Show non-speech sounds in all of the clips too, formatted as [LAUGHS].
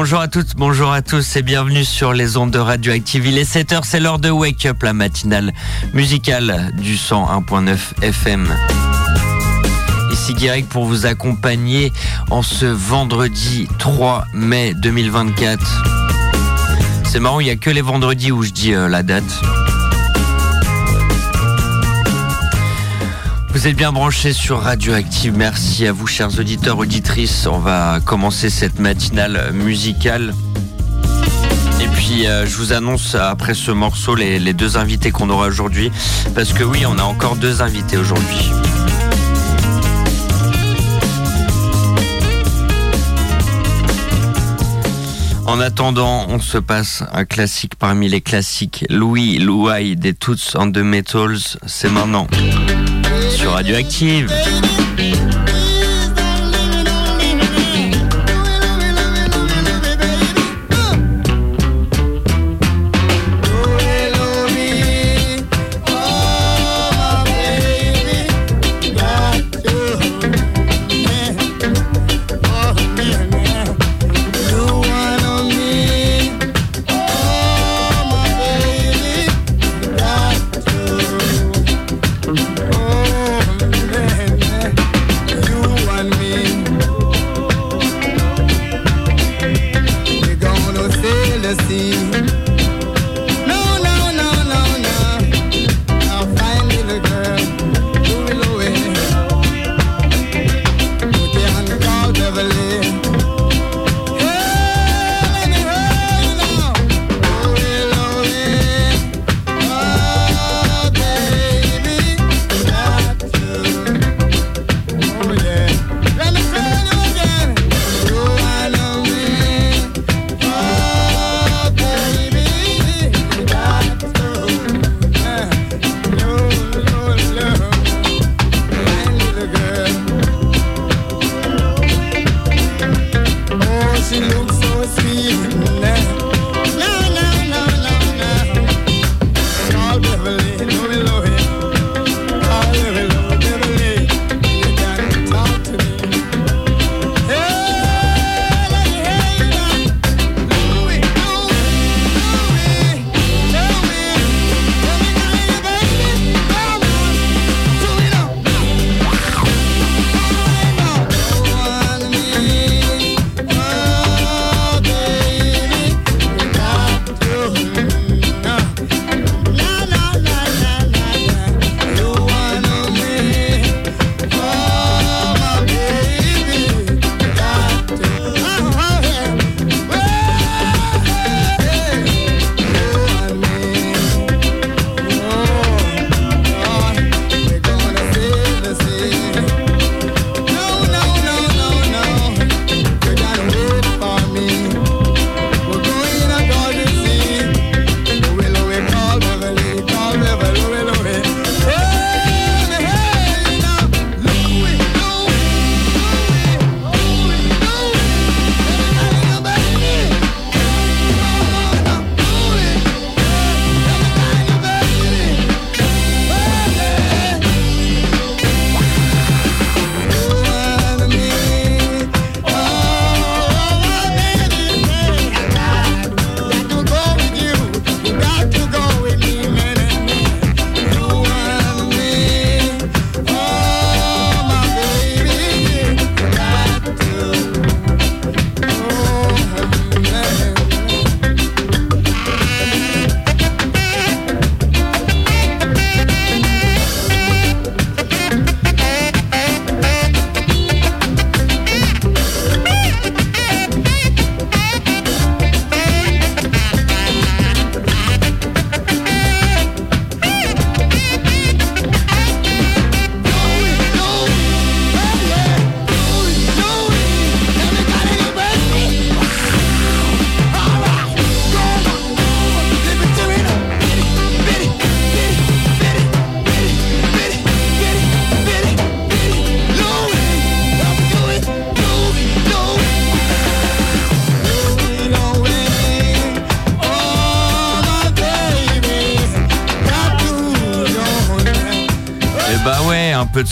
Bonjour à toutes, bonjour à tous et bienvenue sur les ondes de Radioactive. Il est 7h, c'est l'heure de Wake Up, la matinale musicale du 101.9 FM. Ici Guirec pour vous accompagner en ce vendredi 3 mai 2024. C'est marrant, il n'y a que les vendredis où je dis euh, la date. Vous êtes bien branchés sur Radioactive. Merci à vous, chers auditeurs, auditrices. On va commencer cette matinale musicale. Et puis, euh, je vous annonce après ce morceau les, deux invités qu'on aura aujourd'hui. Parce que oui, on a encore deux invités aujourd'hui. En attendant, on se passe un classique parmi les classiques. Louis Louaille des Toots and the Metals, c'est maintenant Radioactive.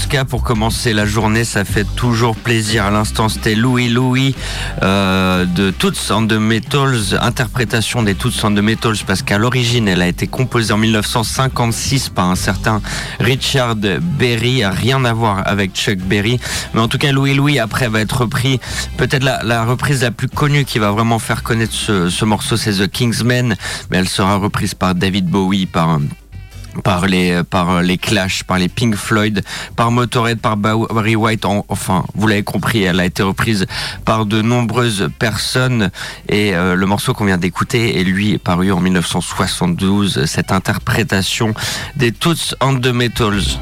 Peu de ska pour commencer la journée, ça fait toujours plaisir. À l'instant, c'était Louis Louis euh, de Toots and the Metals, interprétation des Toots and the Metals, parce qu'à l'origine, elle a été composée en 1956 par un certain Richard Berry, rien à voir avec Chuck Berry. Mais en tout cas, Louis Louis, après, va être repris. Peut-être la, reprise la plus connue qui va vraiment faire connaître ce, ce morceau, c'est The Kingsmen, mais elle sera reprise par David Bowie, par par les par les Clash, par les Pink Floyd, par Motorhead, par Barry White. enfin, vous l'avez compris, elle a été reprise par de nombreuses personnes et euh, le morceau qu'on vient d'écouter est lui paru en 1972. Cette interprétation des Toots and the Metals.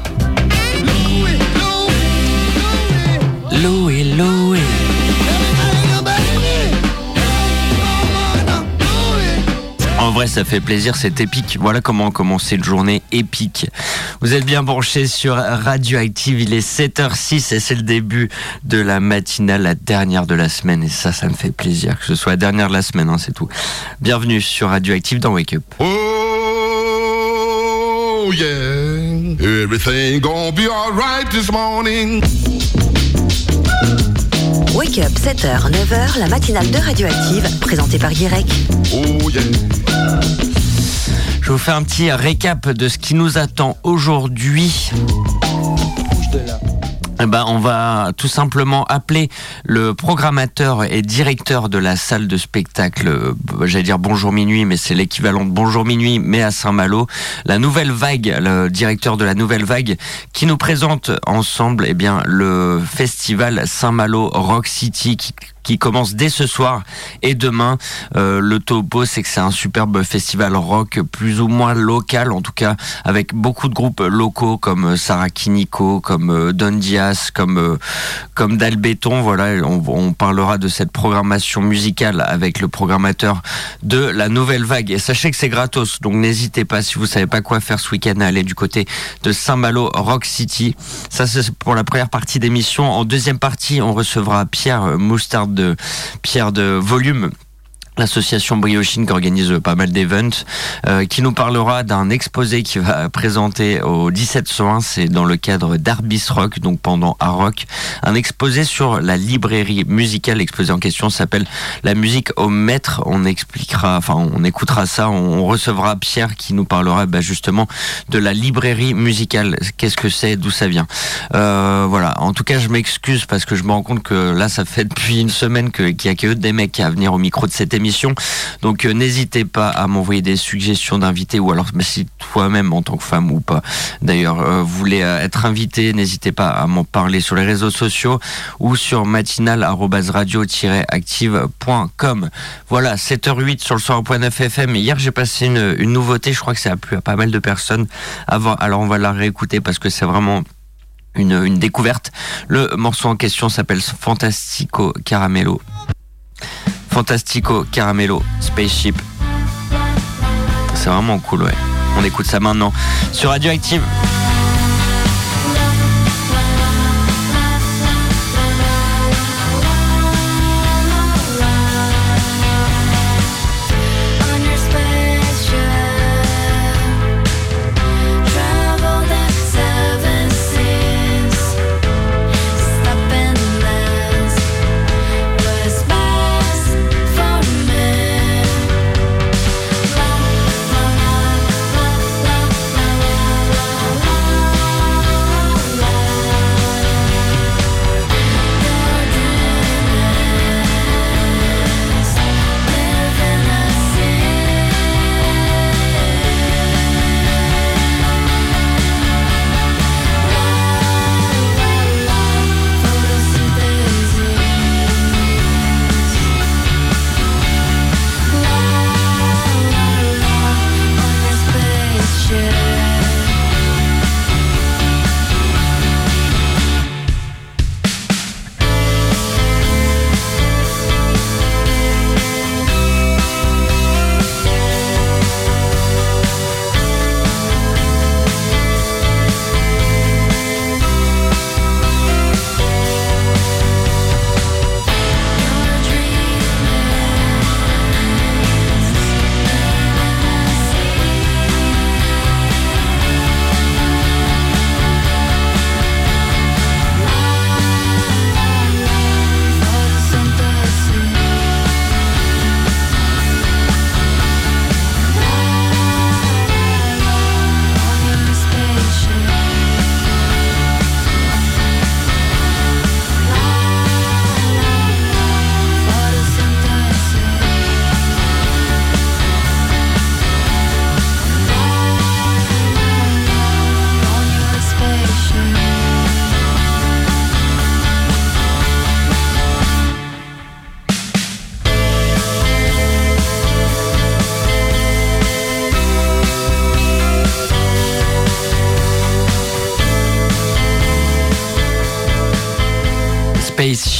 Vrai, ça fait plaisir, c'est épique. Voilà comment commencer une journée épique. Vous êtes bien branchés sur Radioactive, il est 7h06 et c'est le début de la matinale, la dernière de la semaine. Et ça, ça me fait plaisir que ce soit la dernière de la semaine, hein, c'est tout. Bienvenue sur Radioactive dans Wake Up. Oh yeah, everything gonna be alright this morning. Wake Up 7h, 9h, la matinale de Radioactive, présentée par Guirec. Oh yeah. Je vous fais un petit récap de ce qui nous attend aujourd'hui. Eh ben, on va tout simplement appeler le programmateur et directeur de la salle de spectacle, j'allais dire Bonjour Minuit, mais c'est l'équivalent de Bonjour Minuit, mais à Saint-Malo, la Nouvelle Vague, le directeur de la Nouvelle Vague, qui nous présente ensemble, eh bien, le festival Saint-Malo Rock City qui qui commence dès ce soir et demain. Euh, le topo, c'est que c'est un superbe festival rock plus ou moins local, en tout cas avec beaucoup de groupes locaux comme Sarah Kiniko, comme euh, Don Diaz, comme euh, comme Dalbéton. Voilà, on, parlera de cette programmation musicale avec le programmateur de la Nouvelle Vague. Et sachez que c'est gratos, donc n'hésitez pas si vous savez pas quoi faire ce week-end à aller du côté de Saint-Malo Rock City. Ça c'est pour la première partie d'émission. En deuxième partie, on recevra Pierre Moustard de Pierre de Volume l'association Briochine qui organise pas mal d'events, euh, qui nous parlera d'un exposé qui va présenter au 1701, c'est dans le cadre d'Arbis Rock, donc pendant à Rock, un exposé sur la librairie musicale. L'exposé en question s'appelle La musique au maître. On expliquera, enfin on écoutera ça, on, recevra Pierre qui nous parlera bah, justement de la librairie musicale. Qu'est-ce que c'est, d'où ça vient? Euh, voilà. En tout cas, je m'excuse parce que je me rends compte que là, ça fait depuis une semaine qu'il y a que des mecs à venir au micro de cette émission donc euh, n'hésitez pas à m'envoyer des suggestions d'invités ou alors si toi-même en tant que femme ou pas d'ailleurs euh, vous voulez euh, être invité, n'hésitez pas à m'en parler sur les réseaux sociaux ou sur matinal-radio-active.com. Voilà, 7h08 sur le 100.9 FM. Hier j'ai passé une, nouveauté, je crois que ça a plu à pas mal de personnes. Avant, alors on va la réécouter parce que c'est vraiment une, une, découverte. Le morceau en question s'appelle Fantastico Caramello. Fantastico Caramello Spaceship. C'est vraiment cool, ouais. On écoute ça maintenant sur Radioactive.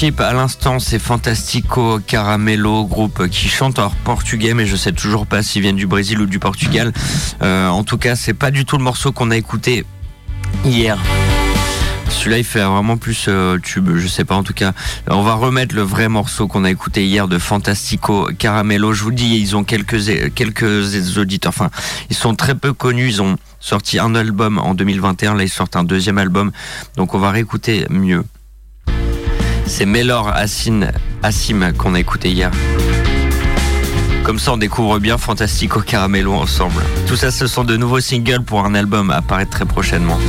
À l'instant, c'est Fantastico Caramello, groupe qui chante en portugais, mais je sais toujours pas s'ils viennent du Brésil ou du Portugal. Euh, en tout cas, c'est pas du tout le morceau qu'on a écouté hier. Celui-là, il fait vraiment plus euh, tube, je sais pas en tout cas. On va remettre le vrai morceau qu'on a écouté hier de Fantastico Caramello. Je vous dis, ils ont quelques quelques auditeurs. Enfin, ils sont très peu connus. Ils ont sorti un album en 2021. Là, ils sortent un deuxième album. Donc, on va réécouter mieux. C'est Melor Assim, Assim qu'on a écouté hier. Comme ça, on découvre bien Fantastico Caramello ensemble. Tout ça, ce sont de nouveaux singles pour un album à apparaître très prochainement.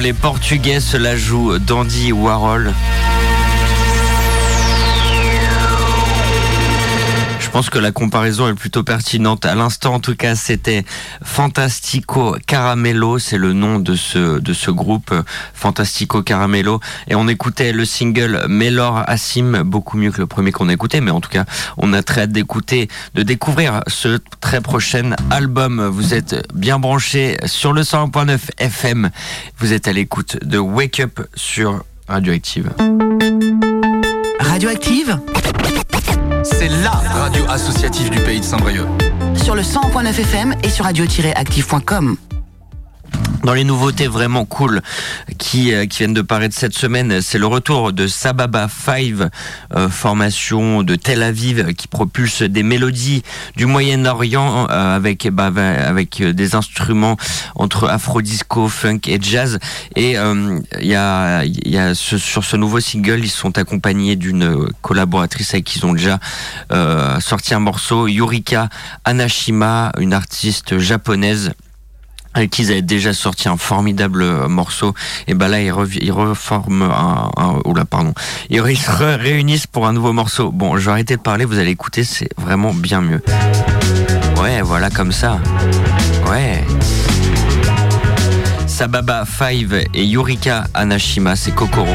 Les Portugais se la jouent Dandy Warhol. Pense que la comparaison est plutôt pertinente. À l'instant, en tout cas, c'était Fantastico Caramello, c'est le nom de ce de ce groupe Fantastico Caramello, et on écoutait le single Melor Assim, beaucoup mieux que le premier qu'on a écouté, mais en tout cas, on a très hâte d'écouter, de découvrir ce très prochain album. Vous êtes bien branchés sur le 101.9 FM. Vous êtes à l'écoute de Wake Up sur Radioactive. Radioactive? C'est LA radio associative du pays de Saint-Brieuc. Sur le 100.9 FM et sur radio-active.com. Dans les nouveautés vraiment cool qui, euh, qui viennent de paraître cette semaine, c'est le retour de Sababa 5, euh, formation de Tel Aviv qui propulse des mélodies du Moyen-Orient euh, avec bah, avec des instruments entre afro-disco, funk et jazz. Et y a, y a sur ce nouveau single, ils sont accompagnés d'une collaboratrice avec qui ils ont déjà sorti un morceau, Yurika Anashima, une artiste japonaise avec qui ils avaient déjà sorti un formidable euh, morceau. Et ben là ils, oh là pardon. Ils, se réunissent pour un nouveau morceau. Bon je vais arrêter de parler vous allez écouter c'est vraiment bien mieux. Ouais voilà comme ça. Ouais. Sababa 5 et Yurika Anashima c'est Kokoro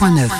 106.9.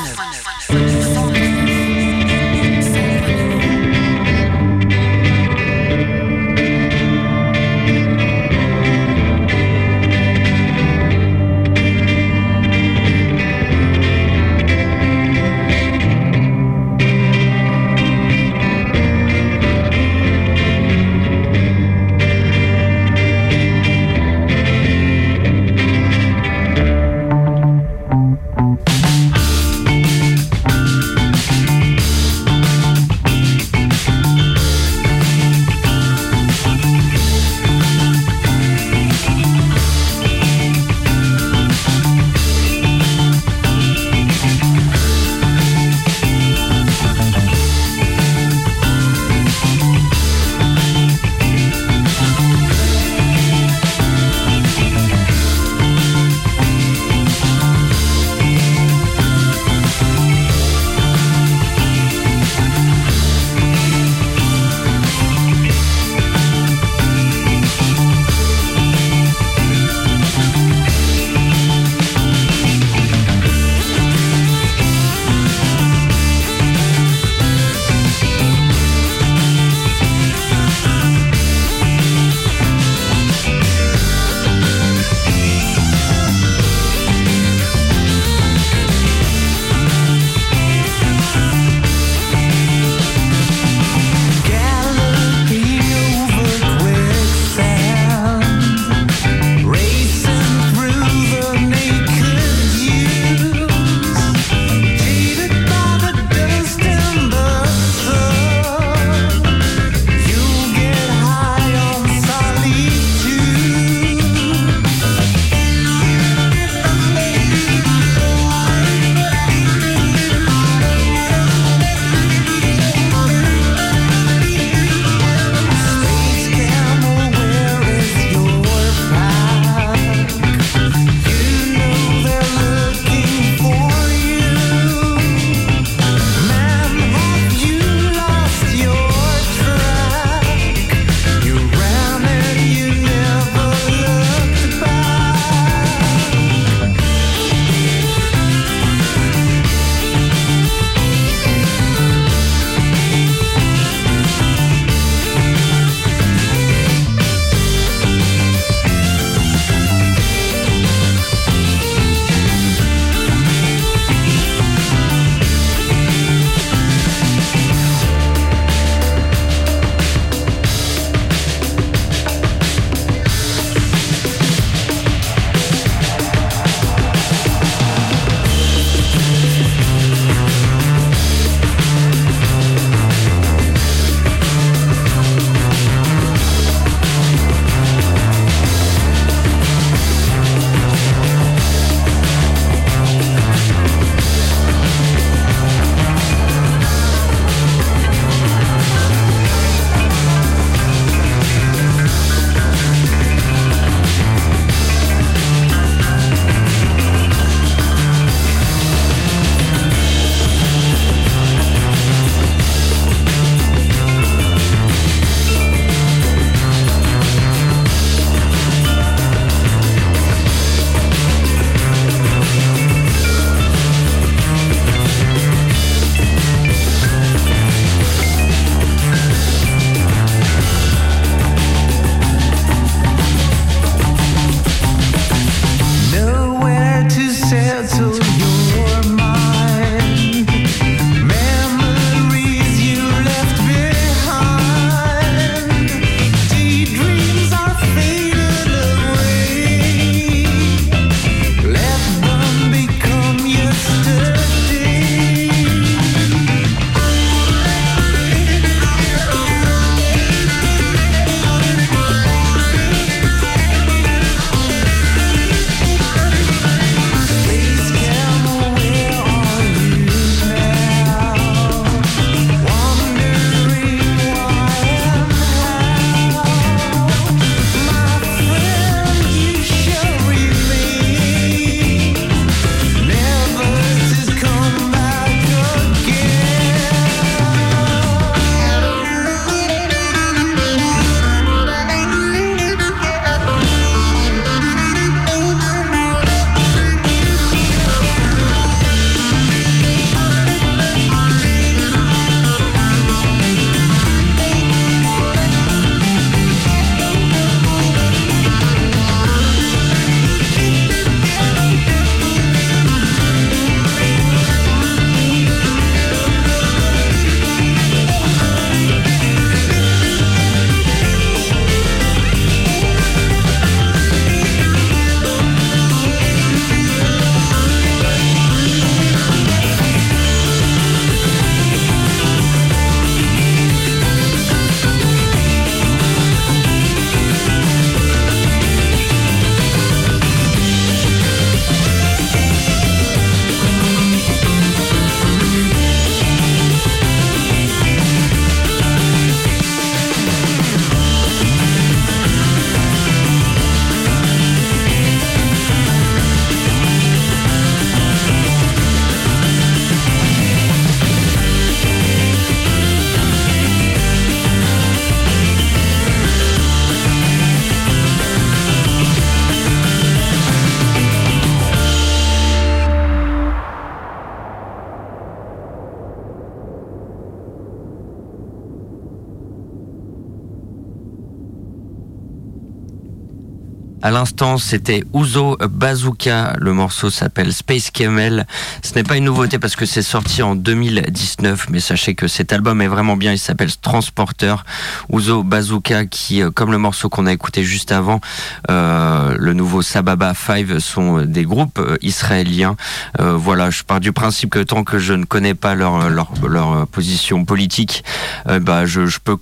À l'instant, c'était Ouzo Bazooka. Le morceau s'appelle Space Camel. Ce n'est pas une nouveauté parce que c'est sorti en 2019, mais sachez que cet album est vraiment bien. Il s'appelle Transporteur. Ouzo Bazooka, qui, euh, comme le morceau qu'on a écouté juste avant, euh, le nouveau Sababa 5 sont des groupes euh, israéliens. Euh, voilà, je pars du principe que tant que je ne connais pas leur leur, leur position politique, euh, bah je, je peux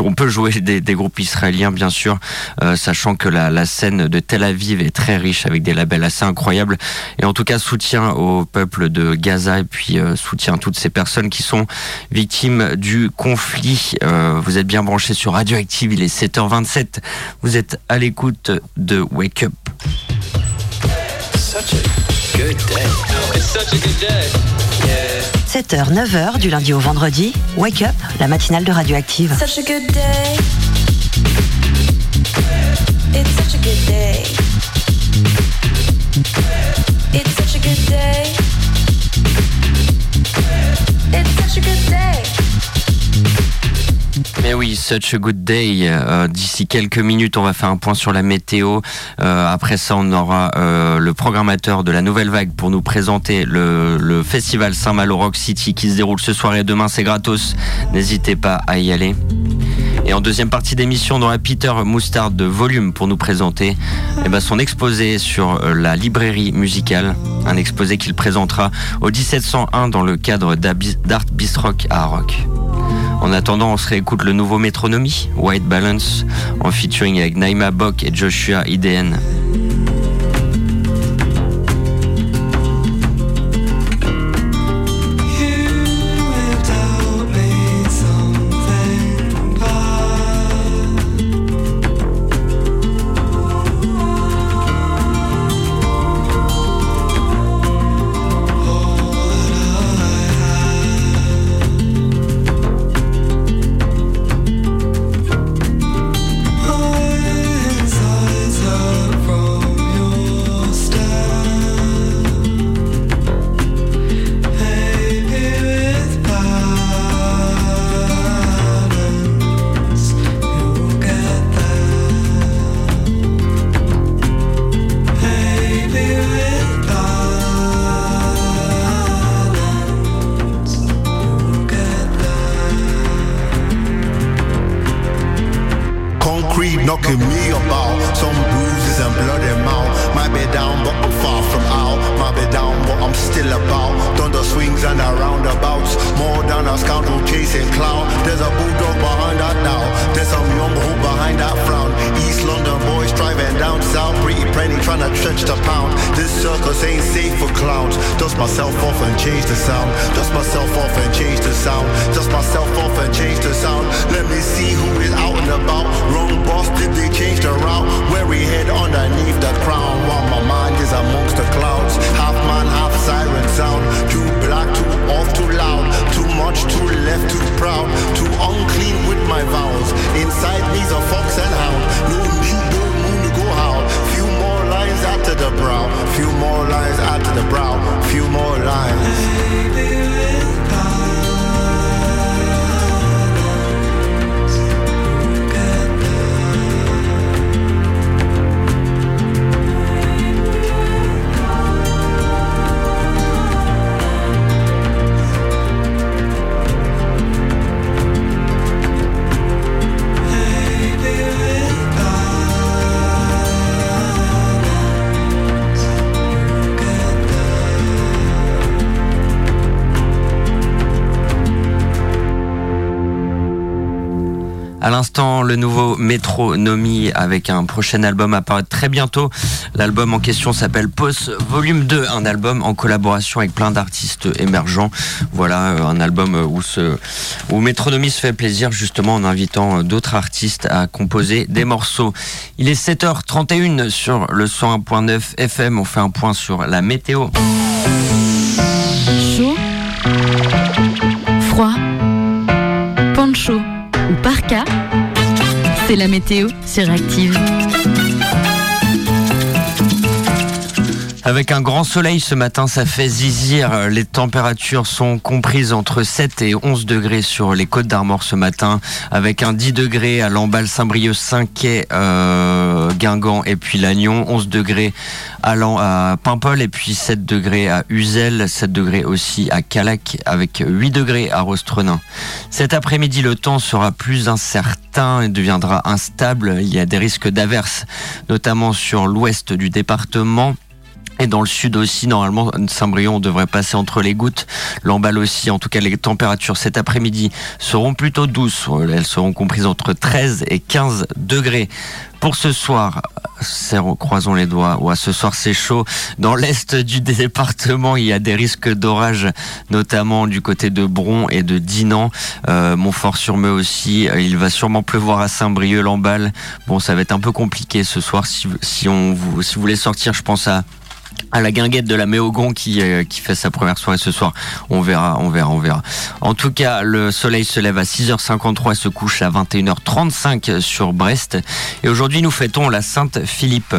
on peut jouer des, des groupes israéliens bien sûr, sachant que la, la scène de Tel Aviv est très riche avec des labels assez incroyables. Et en tout cas, soutien au peuple de Gaza et puis euh, soutien à toutes ces personnes qui sont victimes du conflit. Euh, vous êtes bien branchés sur Radioactive, il est 7h27. Vous êtes à l'écoute de Wake Up. 7h, 9h du lundi au vendredi, Wake Up, la matinale de Radioactive. Such a good day. Such a good day. D'ici quelques minutes, on va faire un point sur la météo. Euh, après ça, on aura euh, le programmateur de la nouvelle vague pour nous présenter le festival Saint-Malo Rock City qui se déroule ce soir et demain. C'est gratos. N'hésitez pas à y aller. Et en deuxième partie d'émission, on aura Peter Moustard de Volume pour nous présenter eh ben, son exposé sur euh, la librairie musicale. Un exposé qu'il présentera au 1701 dans le cadre d'Art Bistrock à Rock. En attendant, on se réécoute le nouveau Métronomie, White Balance, en featuring avec Naima Bock et Joshua IDN. Nouveau Métronomie avec un prochain album apparaît très bientôt. L'album en question s'appelle Post Volume 2, un album en collaboration avec plein d'artistes émergents. Voilà, euh, un album où, ce, où Métronomie se fait plaisir justement en invitant d'autres artistes à composer des morceaux. Il est 7h31 sur le 101.9 FM. On fait un point sur la météo. La météo sur Active. Avec un grand soleil ce matin, ça fait zizir. Les températures sont comprises entre 7 et 11 degrés sur les côtes d'Armor ce matin, avec un 10 degrés à Lamballe, Saint-Brieuc, Saint-Quay, euh, Guingamp et puis Lannion, 11 degrés à, à Paimpol et puis 7 degrés à Uzel, 7 degrés aussi à Calac, avec 8 degrés à Rostrenin. Cet après-midi, le temps sera plus incertain et deviendra instable. Il y a des risques d'averses, notamment sur l'ouest du département dans le sud aussi, normalement, Saint-Brieuc, devrait passer entre les gouttes. L'emballe aussi, en tout cas, les températures cet après-midi seront plutôt douces. Elles seront comprises entre 13 et 15 degrés. Pour ce soir, croisons les doigts. Ce soir c'est chaud. Dans l'est du [LAUGHS] département, il y a des risques d'orage, notamment du côté de Bron et de Dinan. Euh, Montfort-sur-Meux aussi. Il va sûrement pleuvoir à Saint-Brieuc, Lamballe. Bon, ça va être un peu compliqué ce soir. Si, on, si vous voulez sortir, je pense à à la guinguette de la Méogon qui, euh, qui fait sa première soirée ce soir. On verra, on verra, on verra. En tout cas, le soleil se lève à 6h53 et se couche à 21h35 sur Brest. Et aujourd'hui, nous fêtons la Sainte Philippe.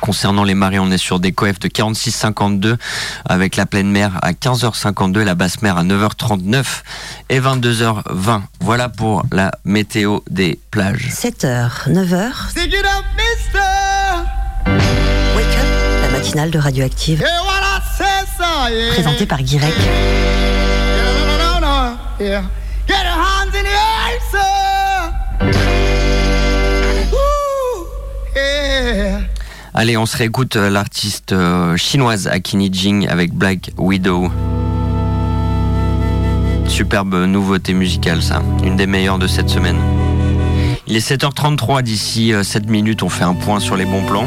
Concernant les marées, on est sur des coefs de 46,52 avec la pleine mer à 15h52 et la basse mer à 9h39 et 22h20. Voilà pour la météo des plages. 7h, 9h. Matinale de Radioactive. Présenté par Guirec. Allez, on se réécoute euh, l'artiste euh, chinoise Akini Jing avec Black Widow. Superbe nouveauté musicale, ça. Une des meilleures de cette semaine. Il est 7h33, d'ici 7 euh, minutes, on fait un point sur les bons plans.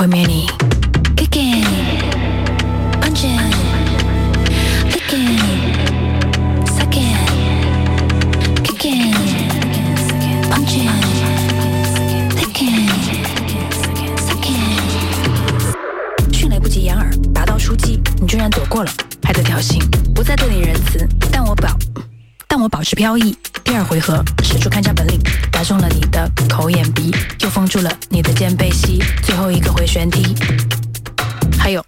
干掉你，毁灭你。Kicking, punching, licking, sucking, kicking, punching, licking, sucking。迅雷不及掩耳，拔刀出击，你居然躲过了，还在挑衅，不再对你仁慈，但我保，但我保持飘逸。第二回合，使出看家本领，打中了你的口眼鼻，又封住了你的肩背膝，最后一个回旋踢。还有，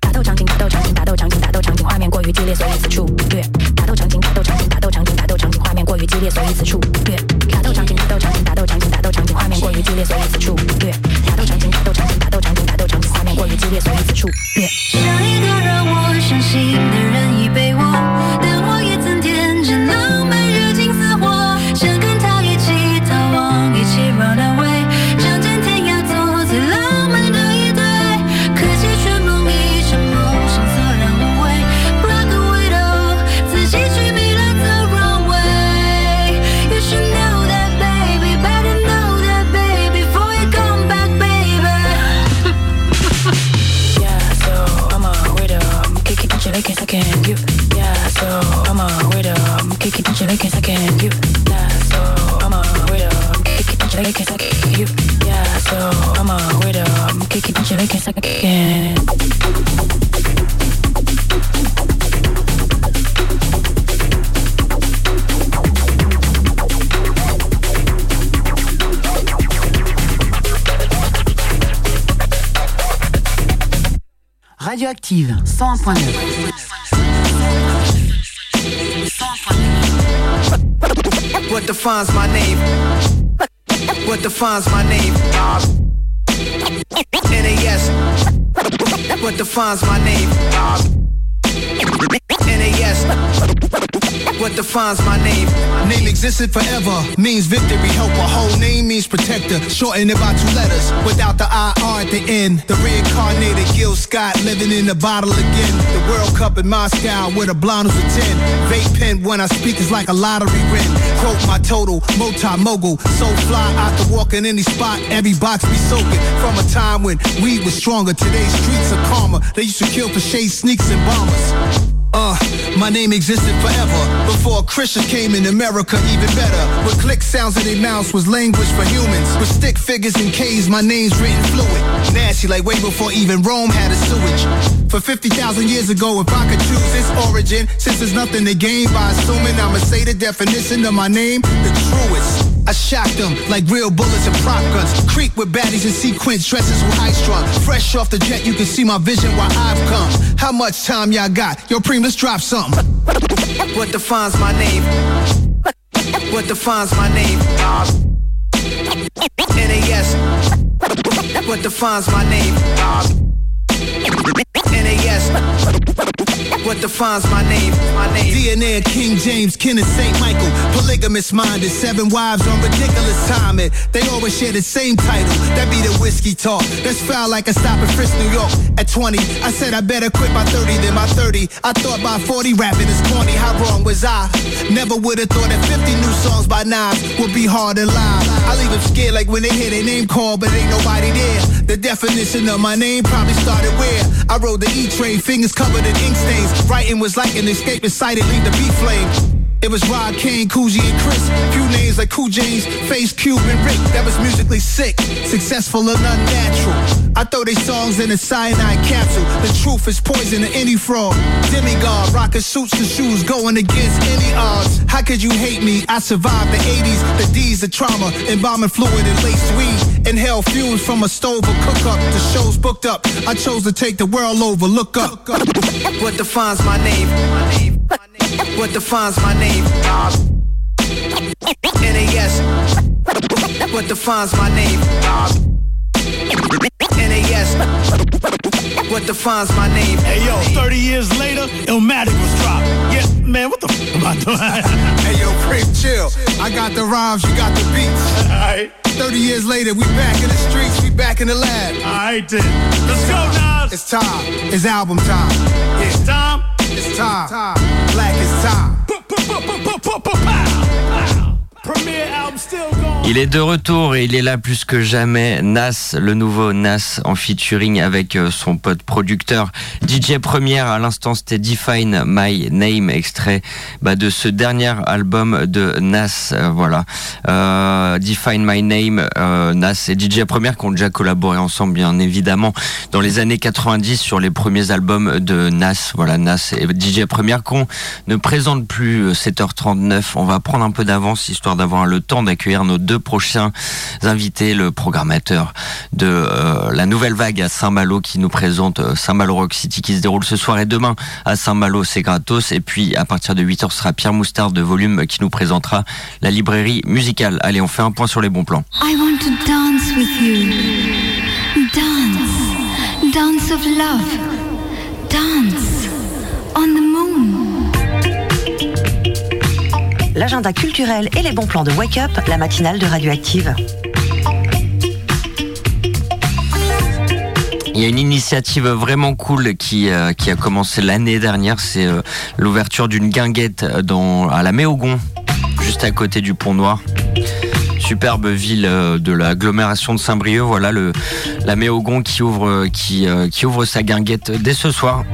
打斗场景，打斗场景，打斗场景，打斗场景，画面过于激烈，所以此处略。打斗场景，打斗场景，打斗场景，打斗场景，画面过于激烈，所以此处略。打斗场景，打斗场景，打斗场景，打斗场景，画面过于激烈，所以此处略。打斗场景，打斗场景，打斗场景，打斗场景，画面过于激烈，所以此处略。上一个让我相信的 Radioactive 101.9. What defines my name? What defines my name? NAS. What defines my name? What defines my name. Name existed forever, means victory. Help a whole name means protector. Shorten it by two letters, without the IR at the end. The reincarnated Gil Scott living in the bottle again. The World Cup in Moscow with a blonde who's a 10. Vape pen when I speak is like a lottery win. quote my total multi-mogul. So fly out to walk in any spot, every box be soaking. From a time when weed was stronger, today's streets are calmer. They used to kill for shade sneaks and bombers. Uh, my name existed forever before Christians came in America, even better. With click sounds in their mouths was language for humans. With stick figures and K's, my name's written fluid. Nasty like way before even Rome had a sewage. For 50,000 years ago, if I could choose its origin, since there's nothing to gain by assuming, I'ma say the definition of my name, the truest. I shocked them like real bullets and prop guns. Creep with baddies in sequence, dresses with high strung. Fresh off the jet, you can see my vision where I've come. How much time y'all got? Yo, Preem, let's drop something. What defines my name? What defines my name? NAS. What defines my name? What defines my name? My name. DNA King James, Kenneth St. Michael. Polygamous minded, seven wives on ridiculous timing. They always share the same title. That be the whiskey talk. That's foul like a stop in Frisk, New York. At 20, I said I better quit by 30 than by 30. I thought by 40 rapping is corny. How wrong was I? Never would have thought that 50 new songs by Nas would be hard to live. I leave them scared like when they hear their name called, but ain't nobody there. The definition of my name probably started where I rode the E train, fingers covered in ink stains. Writing was like an escape inside it, leave the beat flame. It was Rod Kane, Coogee, and Chris. Few names like Cool James, Face Cube, and Rick. That was musically sick, successful and unnatural. I throw these songs in a cyanide capsule. The truth is poison to any fraud. Demigod, rocking suits and shoes, going against any odds. How could you hate me? I survived the 80s, the D's, the trauma, embalming fluid and laced weed. Inhale fumes from a stove or cook up. The show's booked up. I chose to take the world over. Look up. What defines? My name. What defines my name? NAS. What defines my name? What defines my name? Hey yo, 30 years later, Illmatic was dropped. Yeah, man, what the f am I doing? hey yo, Prince, chill. I got the rhymes, you got the beats. Alright. 30 years later, we back in the streets, we back in the lab. Alright then. Let's go, Nas. It's time. It's album time. It's time. It's time. time. Black is time. Il est de retour et il est là plus que jamais. Nas, le nouveau Nas en featuring avec euh, son pote producteur DJ Première. À l'instant, c'était Define My Name, extrait bah, de ce dernier album de Nas. Euh, voilà. Euh, Define My Name, Nas et DJ Première qui ont déjà collaboré ensemble, bien évidemment, dans les années 90 sur les premiers albums de Nas. Voilà, Nas et DJ Première qu'on ne présente plus 7h39. On va prendre un peu d'avance histoire d'avoir le temps d'accueillir nos deux prochains invités, le programmateur de euh, la nouvelle vague à Saint-Malo qui nous présente euh, Saint-Malo Rock City qui se déroule ce soir et demain à Saint-Malo, c'est gratos. Et puis à partir de 8h ce sera Pierre Moustard de Volume qui nous présentera la librairie musicale. Allez, on fait un point sur les bons plans. I want to dance with you. Dance. Dance of love. Dance. On the L'agenda culturel et les bons plans de Wake Up, la matinale de Radioactive. Il y a une initiative vraiment cool qui, euh, a commencé l'année dernière, c'est euh, l'ouverture d'une guinguette dans, à la Méogon, juste à côté du Pont Noir. Superbe ville euh, de l'agglomération de Saint-Brieuc, voilà la Méogon qui ouvre, euh, qui ouvre sa guinguette dès ce soir.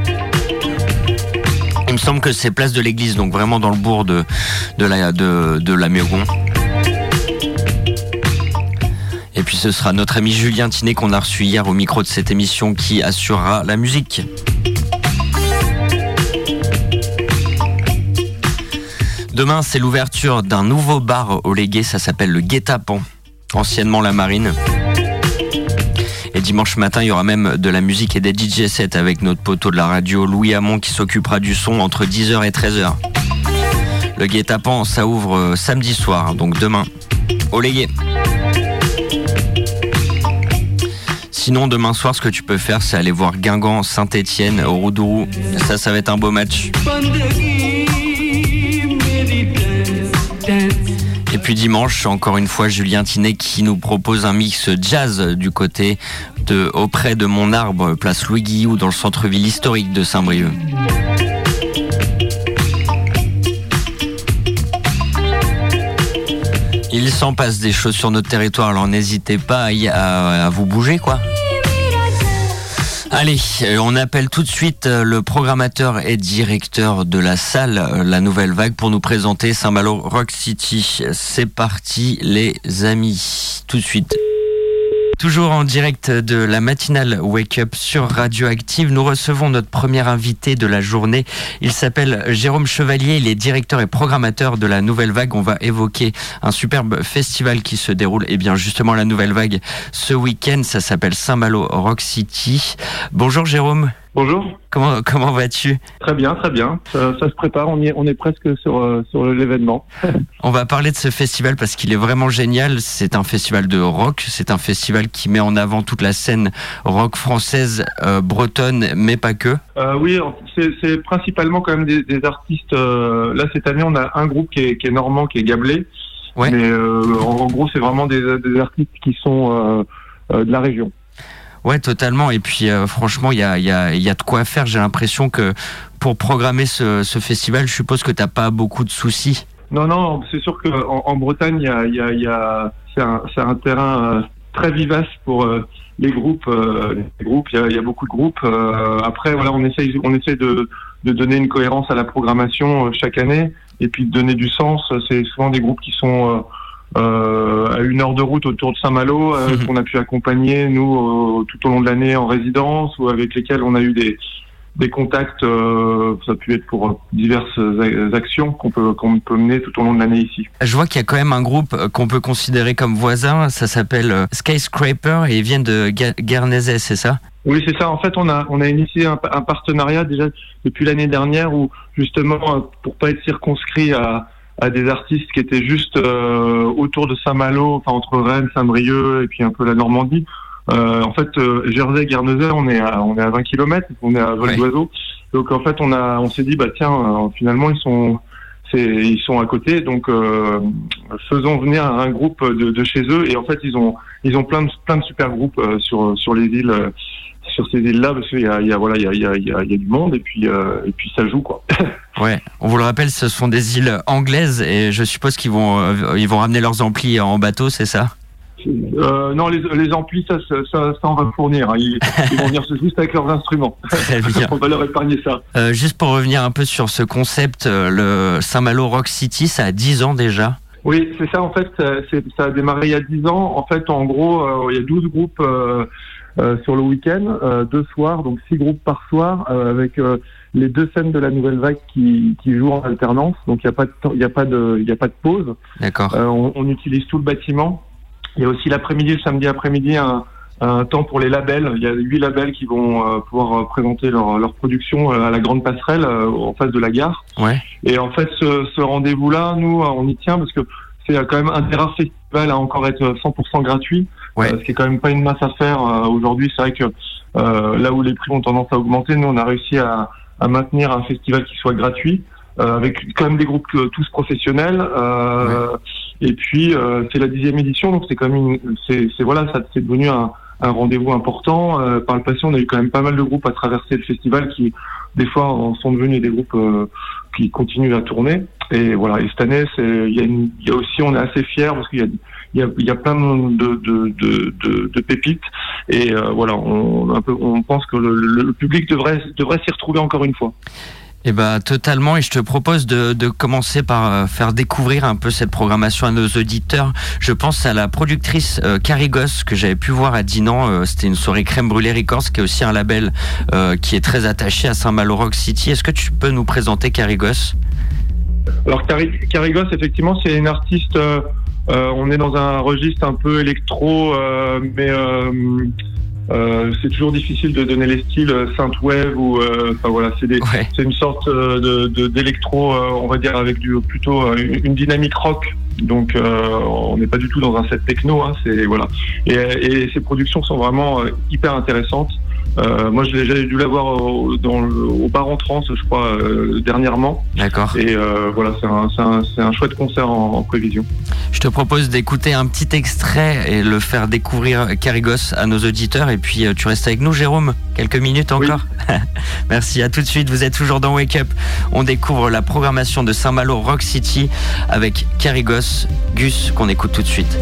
Il me semble que c'est place de l'église, donc vraiment dans le bourg de, de la, de. Et puis ce sera notre ami Julien Tinet qu'on a reçu hier au micro de cette émission qui assurera la musique. Demain, c'est l'ouverture d'un nouveau bar au Légué, ça s'appelle le Guet-Apens, anciennement la Marine. Dimanche matin, il y aura même de la musique et des DJ sets avec notre poteau de la radio Louis Hamon qui s'occupera du son entre 10h et 13h. Le Guet-Apens, ça ouvre euh, samedi soir, donc demain, au Légué. Sinon, demain soir, ce que tu peux faire, c'est aller voir Guingamp Saint-Etienne Roudourou. Ça, ça va être un beau match. Puis dimanche, encore une fois, Julien Tinet qui nous propose un mix jazz du côté de auprès de Mon Arbre, place Louis Guillou, dans le centre-ville historique de Saint-Brieuc. Il s'en passe des choses sur notre territoire, alors n'hésitez pas à- à vous bouger, quoi. Allez, euh, on appelle tout de suite euh, le programmateur et directeur de la salle euh, La Nouvelle Vague pour nous présenter Saint-Malo Rock City. C'est parti les amis, tout de suite. Toujours en direct de la matinale Wake Up sur Radioactive, nous recevons notre premier invité de la journée. Il s'appelle Jérôme Chevalier, il est directeur et programmateur de la Nouvelle Vague. On va évoquer un superbe festival qui se déroule, et bien justement la Nouvelle Vague ce week-end. Ça s'appelle Saint-Malo Rock City. Bonjour Jérôme. Bonjour. Comment, comment vas-tu? Très bien, très bien. Ça, ça se prépare, on, y est, on est presque sur, euh, sur l'événement. [LAUGHS] On va parler de ce festival parce qu'il est vraiment génial. C'est un festival de rock. C'est un festival qui met en avant toute la scène rock française, euh, bretonne, mais pas que. Euh, oui, c'est principalement quand même des, des artistes. euh, là, cette année, on a un groupe qui est, qui est normand, qui est Gablé. Ouais. Mais euh, en, en gros, c'est vraiment des, des artistes qui sont euh, euh, de la région. Ouais, totalement. Et puis, euh, franchement, il y a, y, a, y a de quoi faire. J'ai l'impression que pour programmer ce, festival, je suppose que t'as pas beaucoup de soucis. Non, non, c'est sûr qu'en en Bretagne, y a, y y a, c'est un, terrain euh, très vivace pour euh, les groupes. les groupes, il y a, beaucoup de groupes. Après, voilà, on essaye, on essaie de, de donner une cohérence à la programmation chaque année et puis de donner du sens. C'est souvent des groupes qui sont à une heure de route autour de Saint-Malo, euh, qu'on a pu accompagner nous euh, tout au long de l'année en résidence ou avec lesquels on a eu des des contacts, euh, ça a pu être pour diverses actions qu'on peut, qu'on peut mener tout au long de l'année ici. Je vois qu'il y a quand même un groupe euh, qu'on peut considérer comme voisin. Ça s'appelle euh, Skyscraper et ils viennent de Guernesey, c'est ça? Oui, c'est ça. En fait, on a, on a initié un, un partenariat déjà depuis l'année dernière où justement, euh, pour pas être circonscrit à, à des artistes qui étaient juste euh, autour de Saint-Malo, enfin entre Rennes, Saint-Brieuc et puis un peu la Normandie. Euh, en fait, euh, Jersey, Guernesey, on est à, on est à 20 km, on est à vol Ouais. d'oiseau. Donc en fait, on a, on s'est dit, bah tiens, euh, finalement, ils sont, c'est, ils sont à côté, donc euh, faisons venir un groupe de, de chez eux. Et en fait, ils ont, ils ont plein de, plein de super groupes euh, sur, sur les îles, euh, sur ces îles-là, parce qu'il y a, il y a, voilà, il y a, il y a, il y a, du monde et puis, euh, et puis ça joue quoi. [LAUGHS] Ouais, on vous le rappelle, ce sont des îles anglaises et je suppose qu'ils vont, euh, ils vont ramener leurs amplis en bateau, c'est ça? Euh, non, les, les amplis, ça, ça, ça, ça, on va fournir. hein. Ils, ils vont venir juste avec leurs instruments. [LAUGHS] [LAUGHS] On va leur épargner ça. Euh, juste pour revenir un peu sur ce concept, euh, le Saint-Malo Rock City, ça a 10 ans déjà? Oui, c'est ça en fait, ça, a démarré il y a 10 ans. En fait, en gros, euh, il y a 12 groupes euh, sur le week-end, euh, deux soirs, donc six groupes par soir, euh, avec euh, les deux scènes de la nouvelle vague qui, qui jouent en alternance. Donc il n'y a pas de il a pas de il y a pas de pause. D'accord. Euh, on, on utilise tout le bâtiment. Il y a aussi l'après-midi, le samedi après-midi, un, un temps pour les labels. Il y a huit labels qui vont euh, pouvoir présenter leur, leur production à la grande passerelle euh, en face de la gare. Ouais. Et en fait, ce, ce rendez-vous-là, nous, on y tient parce que c'est quand même un des rares festivals à encore être 100% gratuit, Ouais. euh, ce qui est quand même pas une masse à faire euh, aujourd'hui. C'est vrai que euh, là où les prix ont tendance à augmenter, nous, on a réussi à, à maintenir un festival qui soit gratuit. euh, avec quand même des groupes euh, tous professionnels euh, et puis euh, c'est la dixième édition donc c'est quand même une- c'est voilà ça c'est devenu un, un rendez-vous important Euh, par le passé on a eu quand même pas mal de groupes à traverser le festival qui des fois en sont devenus des groupes euh, qui continuent à tourner et voilà et cette année c'est il y a une- y a aussi on est assez fiers parce qu'il y a il y a, il y a plein de, de, de, de, de pépites et euh, voilà on, un peu, on pense que le, le- le public devrait devrait s'y retrouver encore une fois Eh ben totalement et je te propose de, de commencer par euh, faire découvrir un peu cette programmation à nos auditeurs. Je pense à la productrice euh, Carrie Goss que j'avais pu voir à Dinan. Euh, C'était une soirée Crème Brûlée Records qui est aussi un label euh, qui est très attaché à Saint-Malo Rock City. Est-ce que tu peux nous présenter Carrie Goss? Alors Carigos, effectivement, c'est une artiste. Euh, on est dans un registre un peu électro, euh, mais euh, euh, c'est toujours difficile de donner les styles synthwave ou. euh, Enfin voilà, c'est des, Ouais. c'est une sorte de de- d'électro, euh, on va dire avec du plutôt une, une dynamique rock. Donc euh, on n'est pas du tout dans un set techno. Hein, c'est voilà. Et, et ces productions sont vraiment euh, hyper intéressantes. Euh, moi, j'avais dû l'avoir au, dans le, au bar en trance, je crois, euh, dernièrement. D'accord. Et euh, voilà, c'est un, chouette concert en, en prévision. Je te propose d'écouter un petit extrait et le faire découvrir Carigos à nos auditeurs. Et puis tu restes avec nous, Jérôme, quelques minutes encore. [LAUGHS] Merci, à tout de suite. Vous êtes toujours dans Wake Up. On découvre la programmation de Saint-Malo Rock City avec Carigos, Gus, qu'on écoute tout de suite.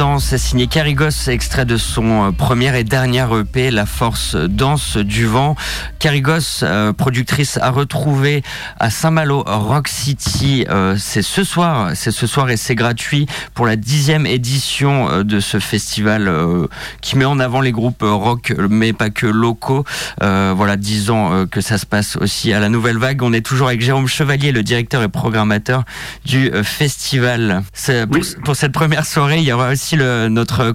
C'est signé Carigos, extrait de son euh, première et dernière EP, La Force Danse du Vent. Carigos, euh, productrice à retrouver à Saint-Malo, Rock City. Euh, c'est ce soir, c'est ce soir et c'est gratuit pour la dixième édition de ce festival euh, qui met en avant les groupes rock, mais pas que locaux. Voilà, dix ans que ça se passe aussi à la Nouvelle Vague. On est toujours avec Jérôme Chevalier, le directeur et programmateur du festival. Pour cette première soirée, il y aura aussi le, notre